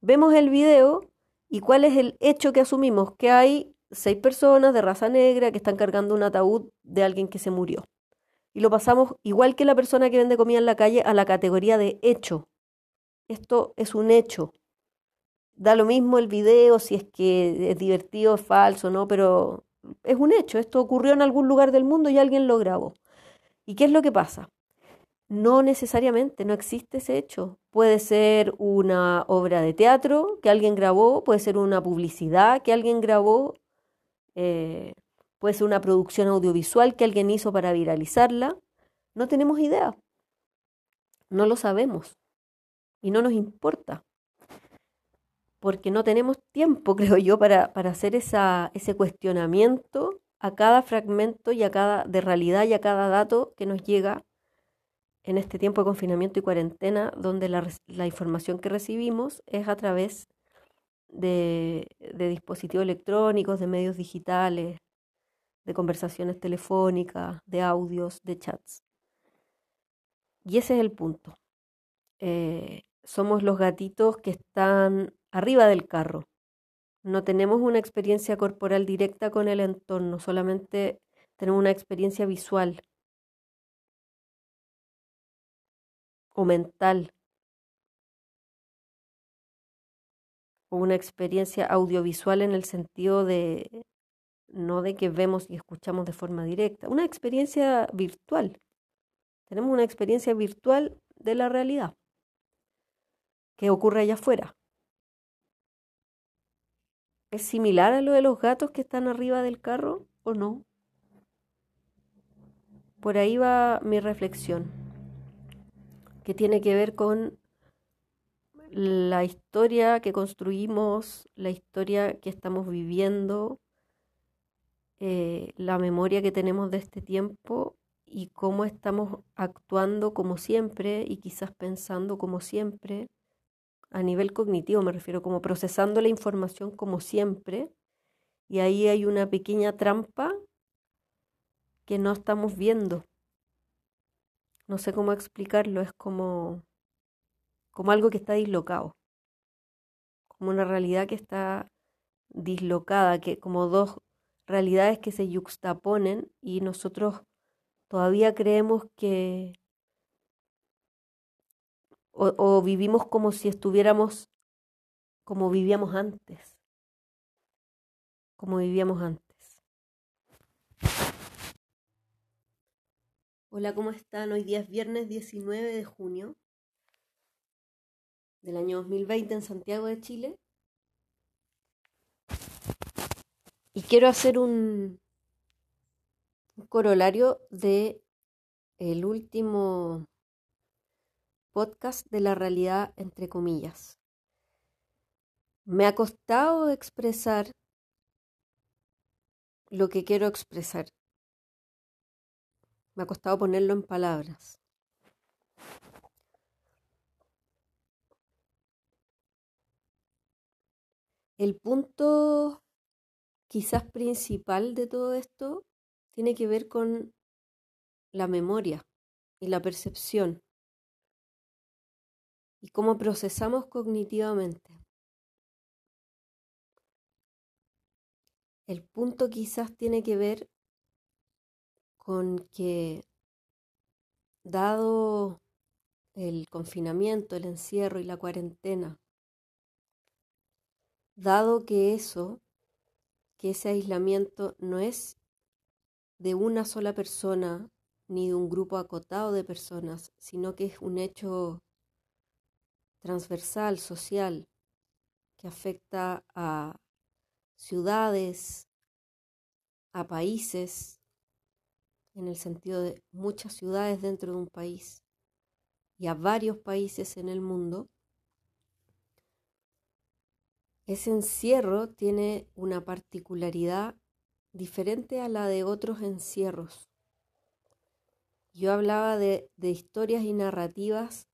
Vemos el video y cuál es el hecho que asumimos, que hay seis personas de raza negra que están cargando un ataúd de alguien que se murió. Y lo pasamos, igual que la persona que vende comida en la calle, a la categoría de hecho. Esto es un hecho. Da lo mismo el video, si es que es divertido, es falso, ¿no? Pero es un hecho, esto ocurrió en algún lugar del mundo y alguien lo grabó. ¿Y qué es lo que pasa? No necesariamente, no existe ese hecho. Puede ser una obra de teatro que alguien grabó, puede ser una publicidad que alguien grabó, eh, puede ser una producción audiovisual que alguien hizo para viralizarla. No tenemos idea. No lo sabemos. Y no nos importa porque no tenemos tiempo, creo yo, para, hacer esa, ese cuestionamiento a cada fragmento y a cada, de realidad y a cada dato que nos llega en este tiempo de confinamiento y cuarentena, donde la, información que recibimos es a través de, de, dispositivos electrónicos, de medios digitales, de conversaciones telefónicas, de audios, de chats. Y ese es el punto. Eh, somos los gatitos que están arriba del carro. No tenemos una experiencia corporal directa con el entorno, solamente tenemos una experiencia visual o mental una experiencia audiovisual en el sentido de no de que vemos y escuchamos de forma directa, una experiencia virtual. Tenemos una experiencia virtual de la realidad que ocurre allá afuera. ¿Es similar a lo de los gatos que están arriba del carro o no? Por ahí va mi reflexión. que tiene que ver con la historia que construimos, la historia que estamos viviendo, eh, la memoria que tenemos de este tiempo y cómo estamos actuando como siempre y quizás pensando como siempre, a nivel cognitivo me refiero, como procesando la información como siempre, y ahí hay una pequeña trampa que no estamos viendo. No sé cómo explicarlo, es como como algo que está dislocado, como una realidad que está dislocada, que como dos realidades que se yuxtaponen y nosotros todavía creemos que o, o vivimos como si estuviéramos como vivíamos antes, como vivíamos antes. Hola, ¿cómo están? Hoy día es viernes 19 de junio del año 2020 en Santiago de Chile. Y quiero hacer un, un corolario de el último podcast de la realidad entre comillas. Me ha costado expresar lo que quiero expresar. Me ha costado ponerlo en palabras. El punto quizás principal de todo esto tiene que ver con la memoria y la percepción y cómo procesamos cognitivamente. El punto quizás tiene que ver con que dado el confinamiento, el encierro y la cuarentena, dado que eso, que ese aislamiento no es de una sola persona ni de un grupo acotado de personas, sino que es un hecho transversal, social, que afecta a ciudades, a países, en el sentido de muchas ciudades dentro de un país y a varios países en el mundo, ese encierro tiene una particularidad diferente a la de otros encierros. Yo hablaba de, historias y narrativas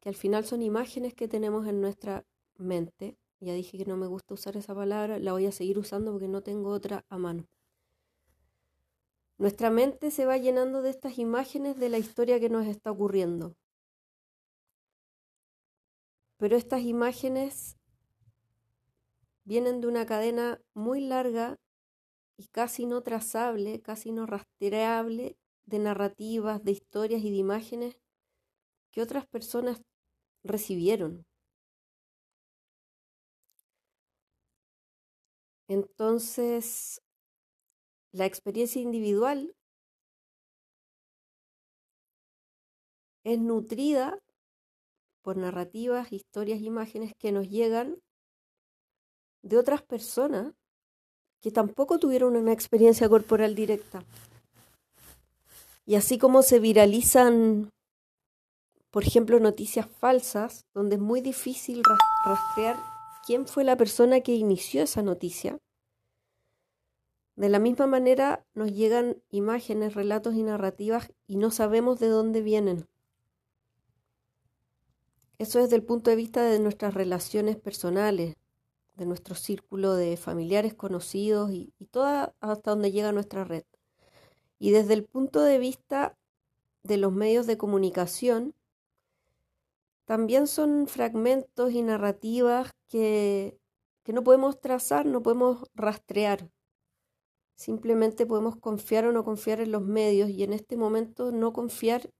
que al final son imágenes que tenemos en nuestra mente. Ya dije que no me gusta usar esa palabra, la voy a seguir usando porque no tengo otra a mano. Nuestra mente se va llenando de estas imágenes de la historia que nos está ocurriendo. Pero estas imágenes vienen de una cadena muy larga y casi no trazable, casi no rastreable de narrativas, de historias y de imágenes que otras personas recibieron. Entonces, la experiencia individual es nutrida por narrativas, historias, imágenes que nos llegan de otras personas que tampoco tuvieron una experiencia corporal directa. Y así como se viralizan, por ejemplo, noticias falsas, donde es muy difícil rastrear quién fue la persona que inició esa noticia, de la misma manera nos llegan imágenes, relatos y narrativas y no sabemos de dónde vienen. Eso desde el punto de vista de nuestras relaciones personales, de nuestro círculo de familiares conocidos y, y toda hasta donde llega nuestra red. Y desde el punto de vista de los medios de comunicación, también son fragmentos y narrativas que, que no podemos trazar, no podemos rastrear. Simplemente podemos confiar o no confiar en los medios y en este momento no confiar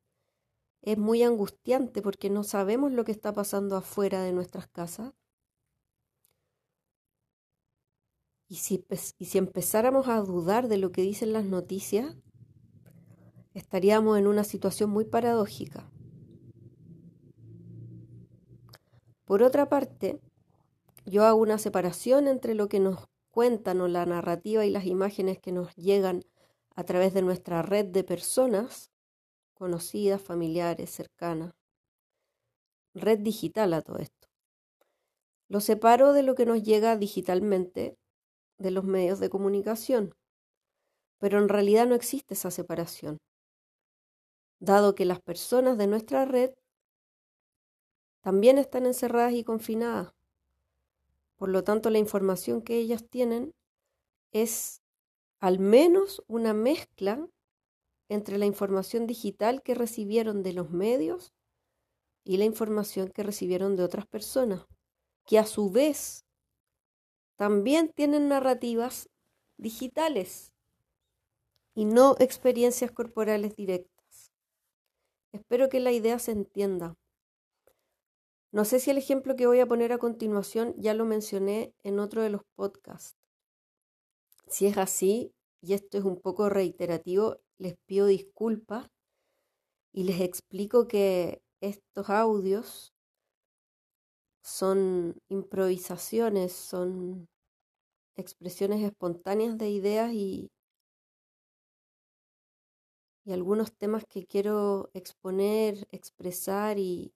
es muy angustiante porque no sabemos lo que está pasando afuera de nuestras casas Y si, y si empezáramos a dudar de lo que dicen las noticias, estaríamos en una situación muy paradójica. Por otra parte, yo hago una separación entre lo que nos cuentan o la narrativa y las imágenes que nos llegan a través de nuestra red de personas, conocidas, familiares, cercanas, red digital a todo esto. Lo separo de lo que nos llega digitalmente de los medios de comunicación, pero en realidad no existe esa separación, dado que las personas de nuestra red también están encerradas y confinadas. Por lo tanto, la información que ellas tienen es al menos una mezcla entre la información digital que recibieron de los medios y la información que recibieron de otras personas, que a su vez también tienen narrativas digitales y no experiencias corporales directas. Espero que la idea se entienda. No sé si el ejemplo que voy a poner a continuación ya lo mencioné en otro de los podcasts. Si es así, y esto es un poco reiterativo, les pido disculpas y les explico que estos audios son improvisaciones, son expresiones espontáneas de ideas y, y algunos temas que quiero exponer, expresar y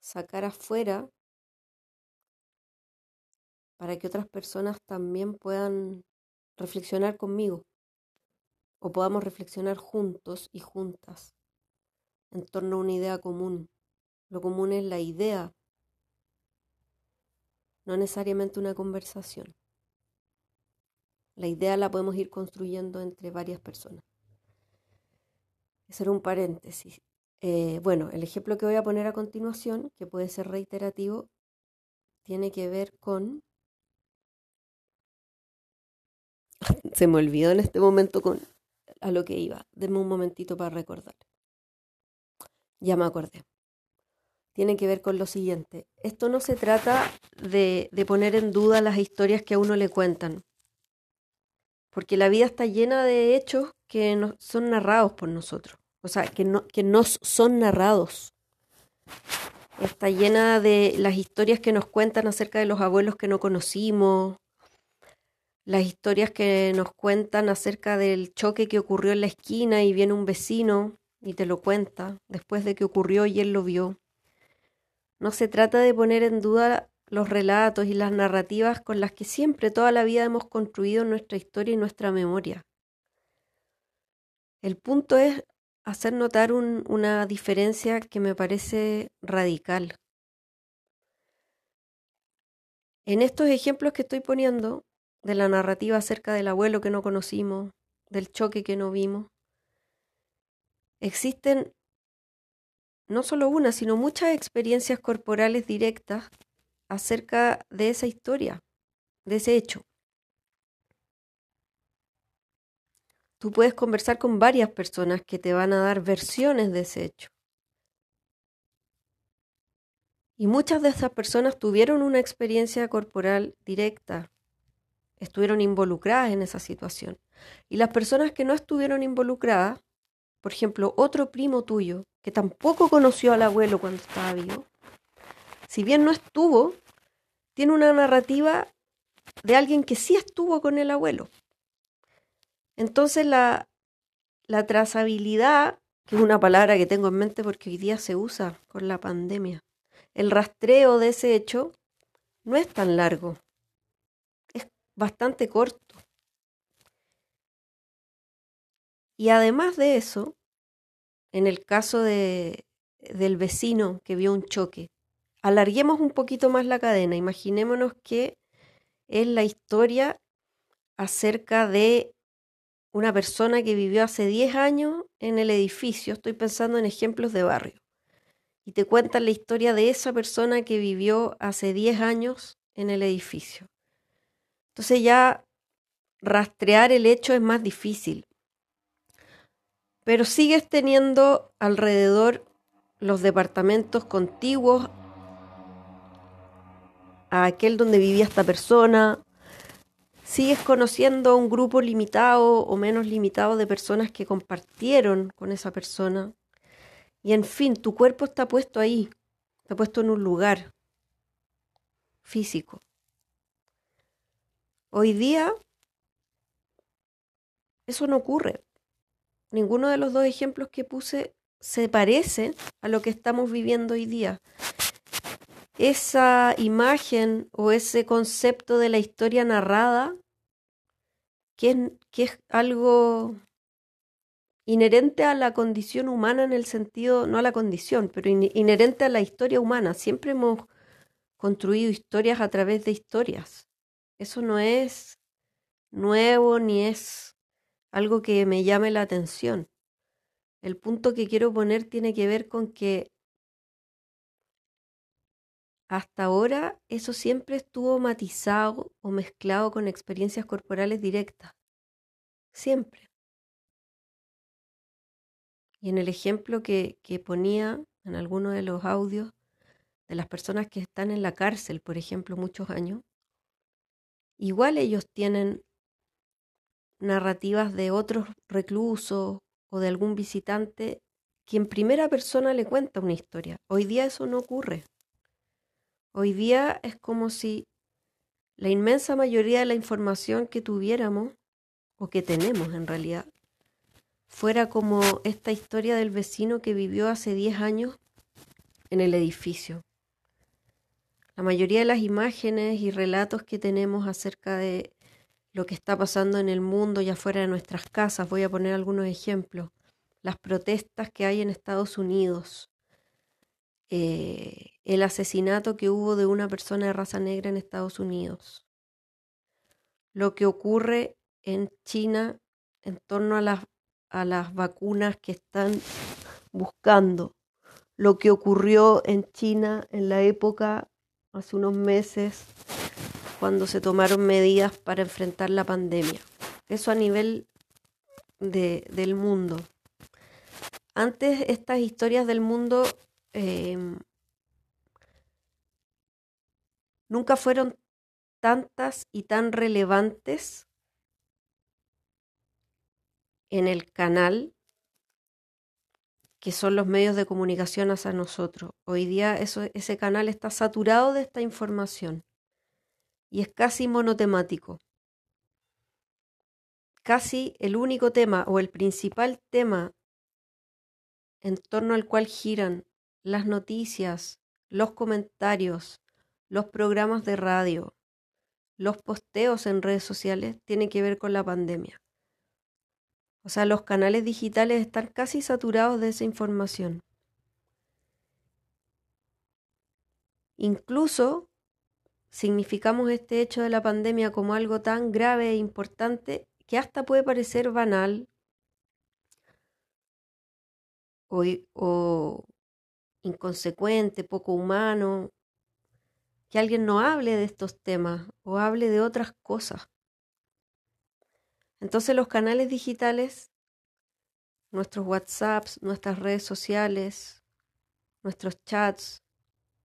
sacar afuera para que otras personas también puedan reflexionar conmigo o podamos reflexionar juntos y juntas en torno a una idea común. Lo común es la idea, no necesariamente una conversación. La idea la podemos ir construyendo entre varias personas. Ese era un paréntesis. Eh, bueno, el ejemplo que voy a poner a continuación, que puede ser reiterativo, tiene que ver con se me olvidó en este momento con a lo que iba. Deme un momentito para recordar. Ya me acordé. Tiene que ver con lo siguiente. Esto no se trata de, de poner en duda las historias que a uno le cuentan. Porque la vida está llena de hechos que no, son narrados por nosotros. O sea, que, no, que nos son narrados. Está llena de las historias que nos cuentan acerca de los abuelos que no conocimos, las historias que nos cuentan acerca del choque que ocurrió en la esquina y viene un vecino y te lo cuenta después de que ocurrió y él lo vio. No se trata de poner en duda los relatos y las narrativas con las que siempre toda la vida hemos construido nuestra historia y nuestra memoria. El punto es hacer notar una diferencia que me parece radical. En estos ejemplos que estoy poniendo, de la narrativa acerca del abuelo que no conocimos, del choque que no vimos. Existen no solo una, sino muchas experiencias corporales directas acerca de esa historia, de ese hecho. Tú puedes conversar con varias personas que te van a dar versiones de ese hecho. Y muchas de esas personas tuvieron una experiencia corporal directa estuvieron involucradas en esa situación. Y las personas que no estuvieron involucradas, por ejemplo, otro primo tuyo que tampoco conoció al abuelo cuando estaba vivo, si bien no estuvo, tiene una narrativa de alguien que sí estuvo con el abuelo. Entonces la, la trazabilidad, que es una palabra que tengo en mente porque hoy día se usa con la pandemia, el rastreo de ese hecho no es tan largo bastante corto. Y además de eso, en el caso de, del vecino que vio un choque, alarguemos un poquito más la cadena. Imaginémonos que es la historia acerca de una persona que vivió hace 10 años en el edificio. Estoy pensando en ejemplos de barrio. Y te cuentan la historia de esa persona que vivió hace 10 años en el edificio. Entonces ya rastrear el hecho es más difícil. Pero sigues teniendo alrededor los departamentos contiguos a aquel donde vivía esta persona. Sigues conociendo a un grupo limitado o menos limitado de personas que compartieron con esa persona. Y en fin, tu cuerpo está puesto ahí, está puesto en un lugar físico. Hoy día eso no ocurre. Ninguno de los dos ejemplos que puse se parece a lo que estamos viviendo hoy día. esa imagen o ese concepto de la historia narrada, que es, que es algo inherente a la condición humana en el sentido, no a la condición, pero inherente a la historia humana. Siempre hemos construido historias a través de historias. Eso no es nuevo ni es algo que me llame la atención. El punto que quiero poner tiene que ver con que hasta ahora eso siempre estuvo matizado o mezclado con experiencias corporales directas. Siempre. Y en el ejemplo que, que ponía en alguno de los audios de las personas que están en la cárcel, por ejemplo, muchos años, igual ellos tienen narrativas de otros reclusos o de algún visitante que en primera persona le cuenta una historia. Hoy día eso no ocurre. Hoy día es como si la inmensa mayoría de la información que tuviéramos, o que tenemos en realidad, fuera como esta historia del vecino que vivió hace 10 años en el edificio. La mayoría de las imágenes y relatos que tenemos acerca de lo que está pasando en el mundo y afuera de nuestras casas, voy a poner algunos ejemplos, las protestas que hay en Estados Unidos, eh, el asesinato que hubo de una persona de raza negra en Estados Unidos, lo que ocurre en China en torno a las, a las vacunas que están buscando, lo que ocurrió en China en la época, hace unos meses, cuando se tomaron medidas para enfrentar la pandemia. Eso a nivel de, del mundo. Antes estas historias del mundo Em, nunca fueron tantas y tan relevantes en el canal que son los medios de comunicación hacia nosotros. Hoy día ese canal está saturado de esta información y es casi monotemático. Casi el único tema o el principal tema en torno al cual giran las noticias, los comentarios, los programas de radio, los posteos en redes sociales tienen que ver con la pandemia. O sea, los canales digitales están casi saturados de esa información. Incluso significamos este hecho de la pandemia como algo tan grave e importante que hasta puede parecer banal o, inconsecuente, poco humano, que alguien no hable de estos temas o hable de otras cosas. Entonces los canales digitales, nuestros WhatsApps, nuestras redes sociales, nuestros chats,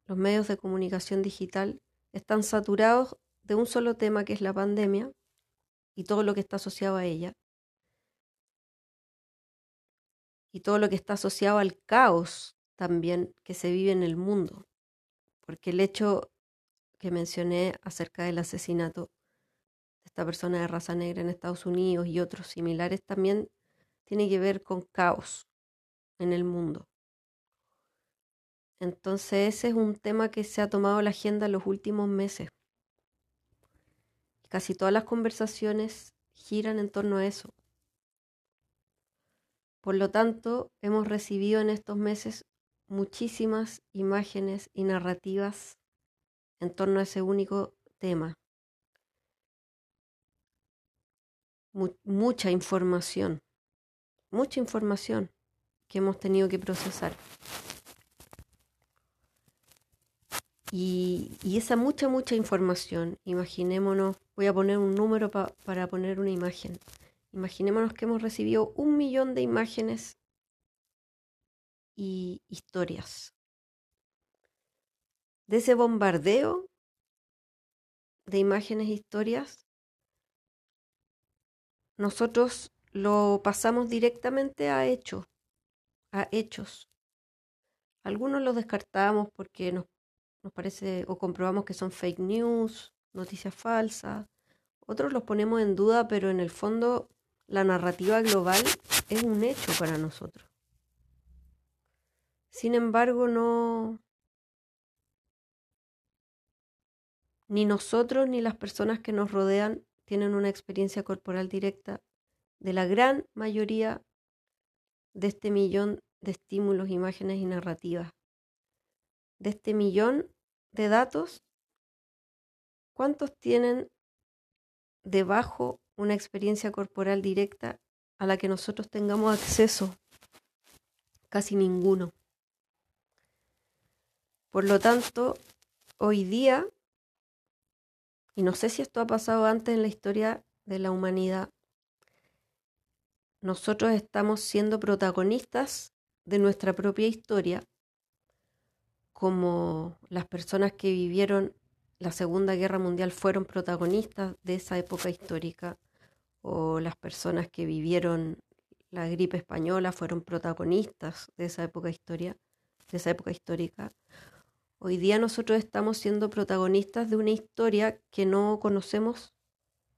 los medios de comunicación digital están saturados de un solo tema que es la pandemia y todo lo que está asociado a ella. Y todo lo que está asociado al caos también que se vive en el mundo, porque el hecho que mencioné acerca del asesinato de esta persona de raza negra en Estados Unidos y otros similares también tiene que ver con caos en el mundo. Entonces ese es un tema que se ha tomado la agenda en los últimos meses. Casi todas las conversaciones giran en torno a eso. Por lo tanto, hemos recibido en estos meses muchísimas imágenes y narrativas en torno a ese único tema. mucha información, mucha información que hemos tenido que procesar. Y, esa mucha, mucha información, imaginémonos, voy a poner un número para poner una imagen. Imaginémonos que hemos recibido un millón de imágenes y historias. De ese bombardeo de imágenes e historias, nosotros lo pasamos directamente a hechos, a hechos. Algunos los descartamos porque nos, nos parece o comprobamos que son fake news, noticias falsas. Otros los ponemos en duda, pero en el fondo la narrativa global es un hecho para nosotros. Sin embargo, no, ni nosotros ni las personas que nos rodean tienen una experiencia corporal directa de la gran mayoría de este millón de estímulos, imágenes y narrativas. De este millón de datos, ¿cuántos tienen debajo una experiencia corporal directa a la que nosotros tengamos acceso? Casi ninguno. Por lo tanto, hoy día, y no sé si esto ha pasado antes en la historia de la humanidad, nosotros estamos siendo protagonistas de nuestra propia historia, como las personas que vivieron la Segunda Guerra Mundial fueron protagonistas de esa época histórica, o las personas que vivieron la gripe española fueron protagonistas de esa época historia, de esa época histórica. Hoy día nosotros estamos siendo protagonistas de una historia que no conocemos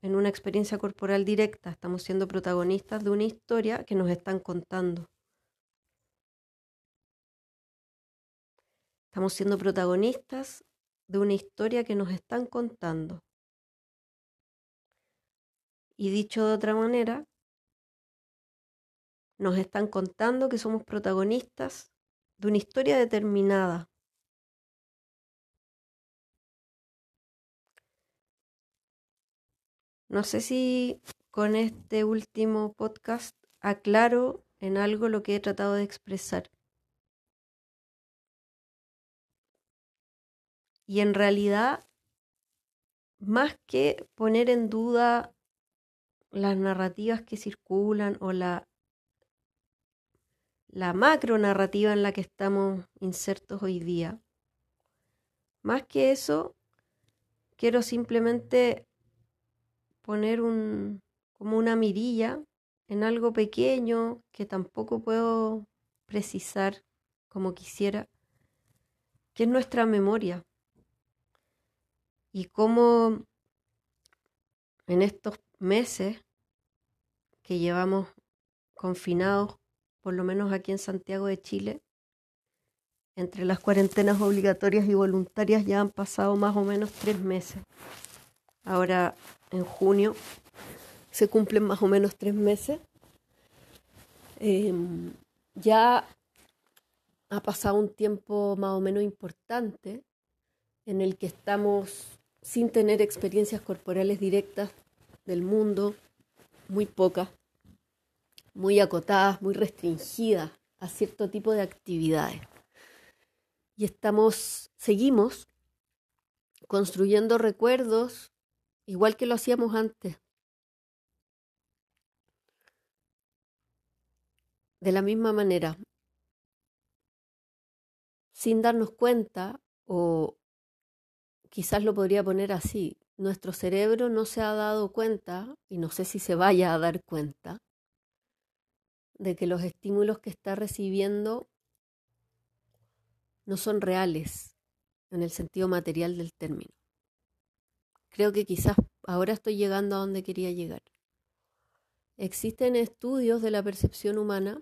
en una experiencia corporal directa, estamos siendo protagonistas de una historia que nos están contando. Estamos siendo protagonistas de una historia que nos están contando. Y dicho de otra manera, nos están contando que somos protagonistas de una historia determinada, No sé si con este último podcast aclaro en algo lo que he tratado de expresar. Y en realidad, más que poner en duda las narrativas que circulan o la, la macro narrativa en la que estamos insertos hoy día, más que eso, quiero simplemente poner un, como una mirilla en algo pequeño que tampoco puedo precisar como quisiera, que es nuestra memoria. Y cómo en estos meses que llevamos confinados, por lo menos aquí en Santiago de Chile, entre las cuarentenas obligatorias y voluntarias ya han pasado más o menos tres meses. Ahora en junio se cumplen más o menos tres meses. Em, ya ha pasado un tiempo más o menos importante en el que estamos sin tener experiencias corporales directas del mundo, muy pocas, muy acotadas, muy restringidas a cierto tipo de actividades. Y estamos, seguimos construyendo recuerdos igual que lo hacíamos antes. De la misma manera, sin darnos cuenta, o quizás lo podría poner así, nuestro cerebro no se ha dado cuenta, y no sé si se vaya a dar cuenta, de que los estímulos que está recibiendo no son reales en el sentido material del término. Creo que quizás ahora estoy llegando a donde quería llegar. Existen estudios de la percepción humana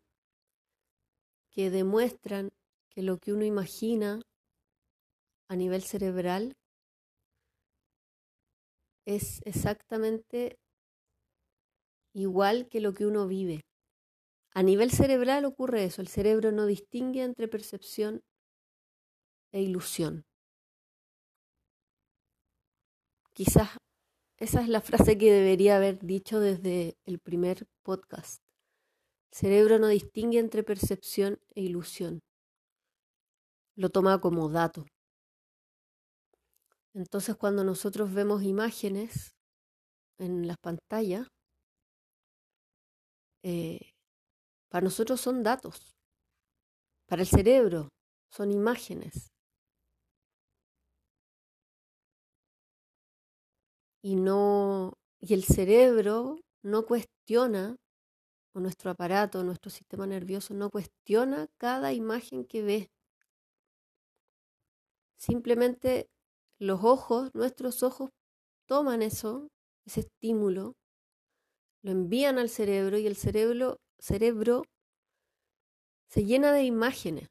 que demuestran que lo que uno imagina a nivel cerebral es exactamente igual que lo que uno vive. A nivel cerebral ocurre eso, el cerebro no distingue entre percepción e ilusión. Quizás esa es la frase que debería haber dicho desde el primer podcast. El cerebro no distingue entre percepción e ilusión. Lo toma como dato. Entonces cuando nosotros vemos imágenes en las pantallas, eh, para nosotros son datos. Para el cerebro son imágenes. y no y el cerebro no cuestiona o nuestro aparato, nuestro sistema nervioso no cuestiona cada imagen que ve. Simplemente los ojos, nuestros ojos toman eso, ese estímulo, lo envían al cerebro y el cerebro, cerebro se llena de imágenes.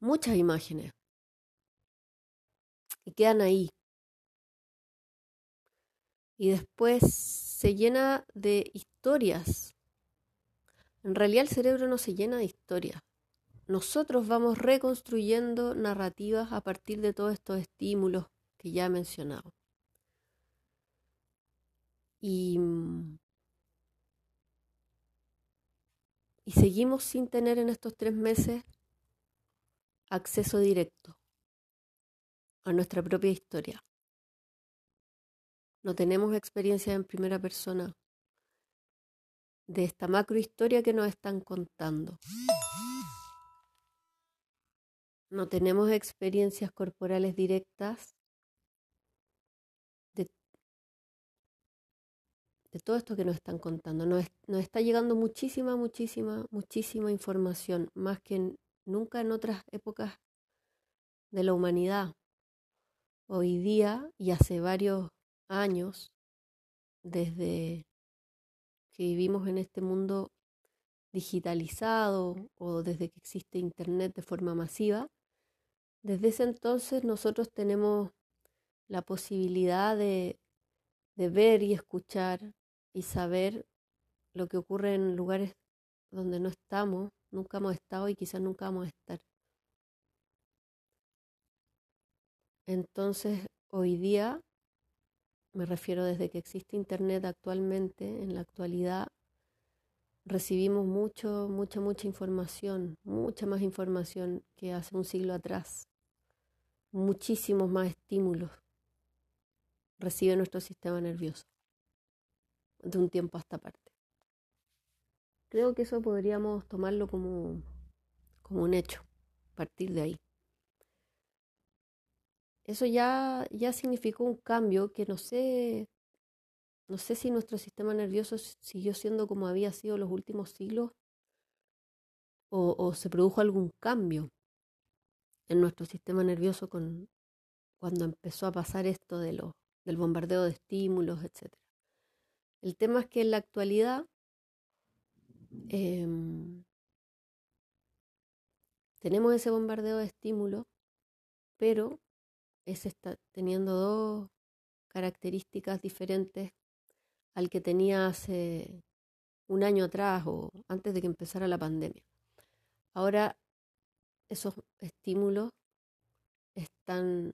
Muchas imágenes. y quedan ahí. Y después se llena de historias. En realidad el cerebro no se llena de historias. Nosotros vamos reconstruyendo narrativas a partir de todos estos estímulos que ya he mencionado. Y, y seguimos sin tener en estos tres meses acceso directo a nuestra propia historia. No tenemos experiencia en primera persona de esta macrohistoria que nos están contando. No tenemos experiencias corporales directas de todo esto que nos están contando. Nos, está llegando muchísima, muchísima, muchísima información, más que nunca en otras épocas de la humanidad. Hoy día y hace varios años, desde que vivimos en este mundo digitalizado o desde que existe Internet de forma masiva, desde ese entonces nosotros tenemos la posibilidad de, ver y escuchar y saber lo que ocurre en lugares donde no estamos, nunca hemos estado y quizás nunca vamos a estar. Entonces, hoy día, me refiero desde que existe Internet actualmente, en la actualidad, recibimos mucho, mucha, mucha información, mucha más información que hace un siglo atrás, muchísimos más estímulos recibe nuestro sistema nervioso de un tiempo a esta parte. Creo que eso podríamos tomarlo como, como un hecho, partir de ahí. Eso ya, ya significó un cambio que no sé, no sé si nuestro sistema nervioso siguió siendo como había sido los últimos siglos o, se produjo algún cambio en nuestro sistema nervioso con, cuando empezó a pasar esto de los, del bombardeo de estímulos, etc. El tema es que en la actualidad em, tenemos ese bombardeo de estímulos, pero ese está teniendo dos características diferentes al que tenía hace un año atrás o antes de que empezara la pandemia. Ahora esos estímulos están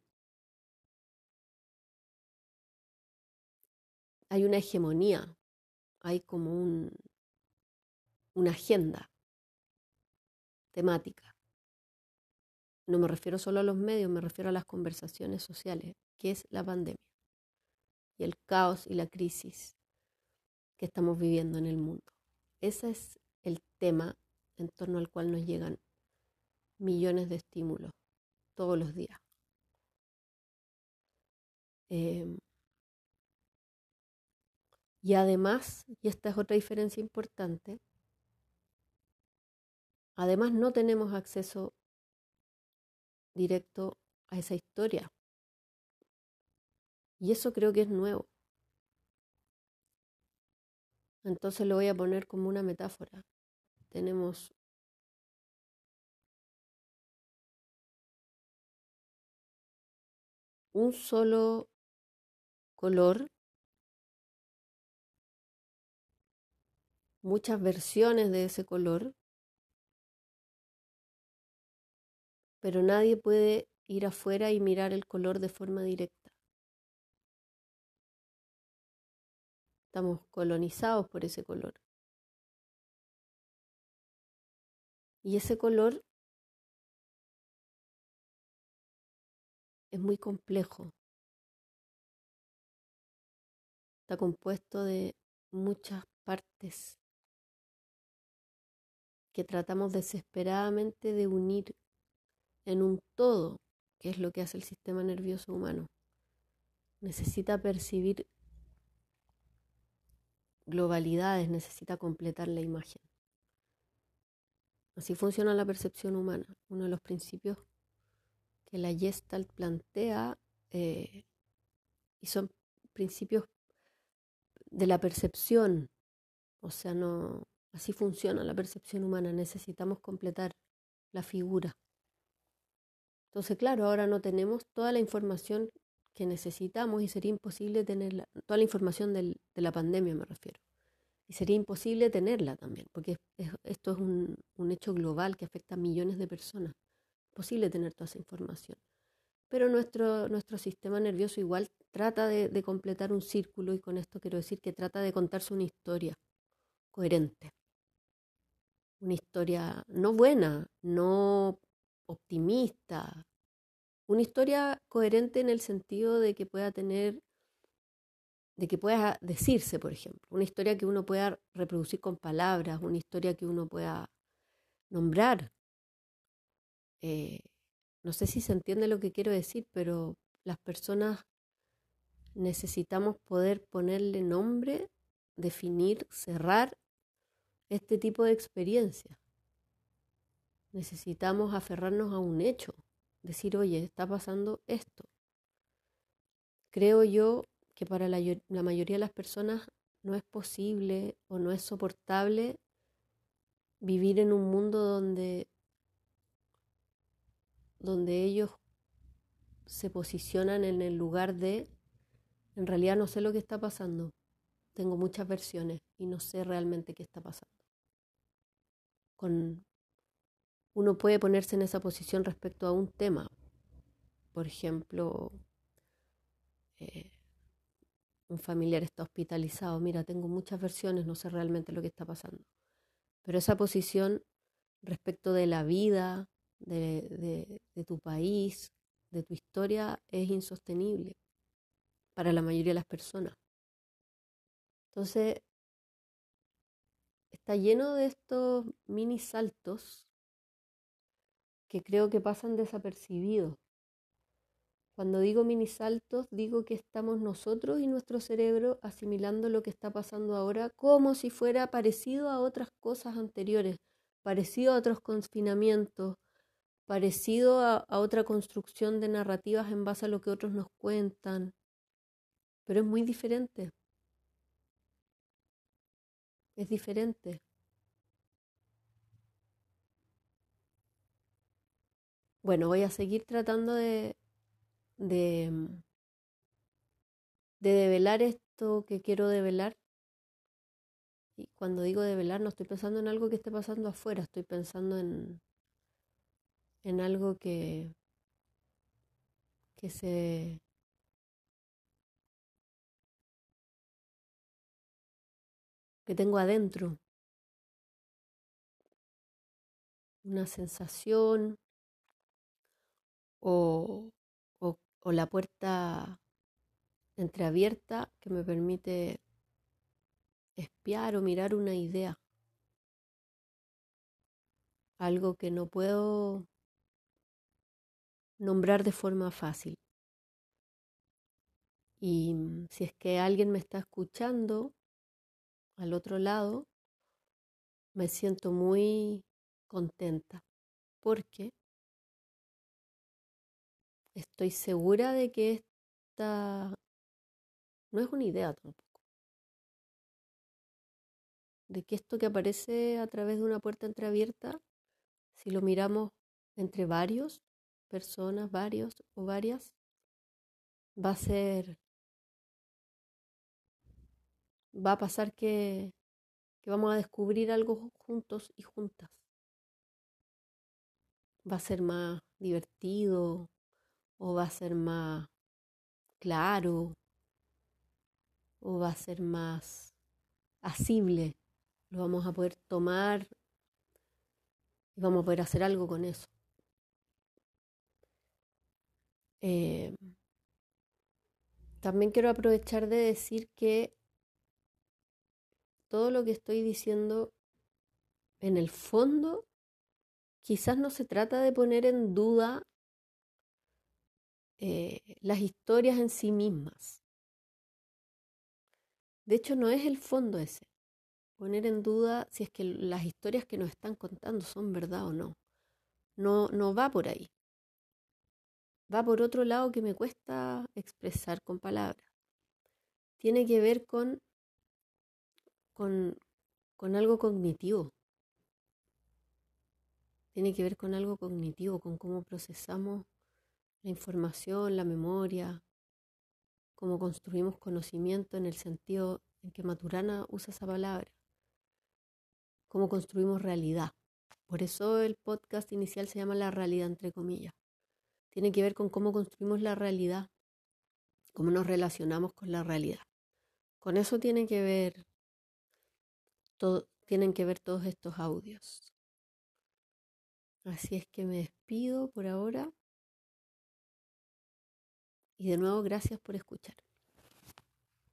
hay una hegemonía, hay como un, una agenda temática. No me refiero solo a los medios, me refiero a las conversaciones sociales, que es la pandemia y el caos y la crisis que estamos viviendo en el mundo. Ese es el tema en torno al cual nos llegan millones de estímulos todos los días. Eh, y además, y esta es otra diferencia importante, además no tenemos acceso directo a esa historia. Y eso creo que es nuevo. Entonces lo voy a poner como una metáfora. Tenemos un solo color muchas versiones de ese color, pero nadie puede ir afuera y mirar el color de forma directa. Estamos colonizados por ese color. Y ese color es muy complejo. Está compuesto de muchas partes que tratamos desesperadamente de unir en un todo, que es lo que hace el sistema nervioso humano. Necesita percibir globalidades, necesita completar la imagen. Así funciona la percepción humana. Uno de los principios que la Gestalt plantea eh, y son principios de la percepción. O sea, no, Así funciona la percepción humana, necesitamos completar la figura. Entonces, claro, ahora no tenemos toda la información que necesitamos y sería imposible tenerla, toda la información de la pandemia me refiero. Y sería imposible tenerla también, porque esto es un, hecho global que afecta a millones de personas. Posible tener toda esa información. Pero nuestro, nuestro sistema nervioso igual trata de, de completar un círculo y con esto quiero decir que trata de contarse una historia coherente. Una historia no buena, no optimista, una historia coherente en el sentido de que pueda tener, de que pueda decirse, por ejemplo, una historia que uno pueda reproducir con palabras, una historia que uno pueda nombrar. Eh, no sé si se entiende lo que quiero decir, pero las personas necesitamos poder ponerle nombre, definir, cerrar este tipo de experiencia. Necesitamos aferrarnos a un hecho, decir, oye, está pasando esto. Creo yo que para la, la mayoría de las personas no es posible o no es soportable vivir en un mundo donde, donde ellos se posicionan en el lugar de, en realidad no sé lo que está pasando, tengo muchas versiones y no sé realmente qué está pasando. Con uno puede ponerse en esa posición respecto a un tema. Por ejemplo, eh, un familiar está hospitalizado. Mira, tengo muchas versiones, no sé realmente lo que está pasando. Pero esa posición respecto de la vida, de, de tu país, de tu historia, es insostenible para la mayoría de las personas. Entonces, está lleno de estos mini saltos que creo que pasan desapercibidos. Cuando digo mini saltos, digo que estamos nosotros y nuestro cerebro asimilando lo que está pasando ahora como si fuera parecido a otras cosas anteriores, parecido a otros confinamientos, parecido a, a otra construcción de narrativas en base a lo que otros nos cuentan. Pero es muy diferente. Es diferente. Bueno, voy a seguir tratando de, de, de develar esto que quiero develar. Y cuando digo develar no estoy pensando en algo que esté pasando afuera, estoy pensando en, en algo que, que se que tengo adentro. Una sensación, o, la puerta entreabierta que me permite espiar o mirar una idea. Algo que no puedo nombrar de forma fácil. Y si es que alguien me está escuchando al otro lado, me siento muy contenta porque estoy segura de que esta no es una idea tampoco. De que esto que aparece a través de una puerta entreabierta, si lo miramos entre varios, personas, varios o varias, va a ser, va a pasar que, que vamos a descubrir algo juntos y juntas. Va a ser más divertido, o va a ser más claro o va a ser más asible. Lo vamos a poder tomar y vamos a poder hacer algo con eso. Eh, también quiero aprovechar de decir que todo lo que estoy diciendo en el fondo quizás no se trata de poner en duda eh, las historias en sí mismas. De hecho, no es el fondo ese. Poner en duda si es que las historias que nos están contando son verdad o no. No, no va por ahí. Va por otro lado que me cuesta expresar con palabras. Tiene que ver con, con, con algo cognitivo. Tiene que ver con algo cognitivo, con cómo procesamos la información, la memoria, cómo construimos conocimiento en el sentido en que Maturana usa esa palabra, cómo construimos realidad. Por eso el podcast inicial se llama La realidad entre comillas. Tiene que ver con cómo construimos la realidad, cómo nos relacionamos con la realidad. Con eso que ver todo, tienen que ver todos estos audios. Así es que me despido por ahora. Y de nuevo, gracias por escuchar.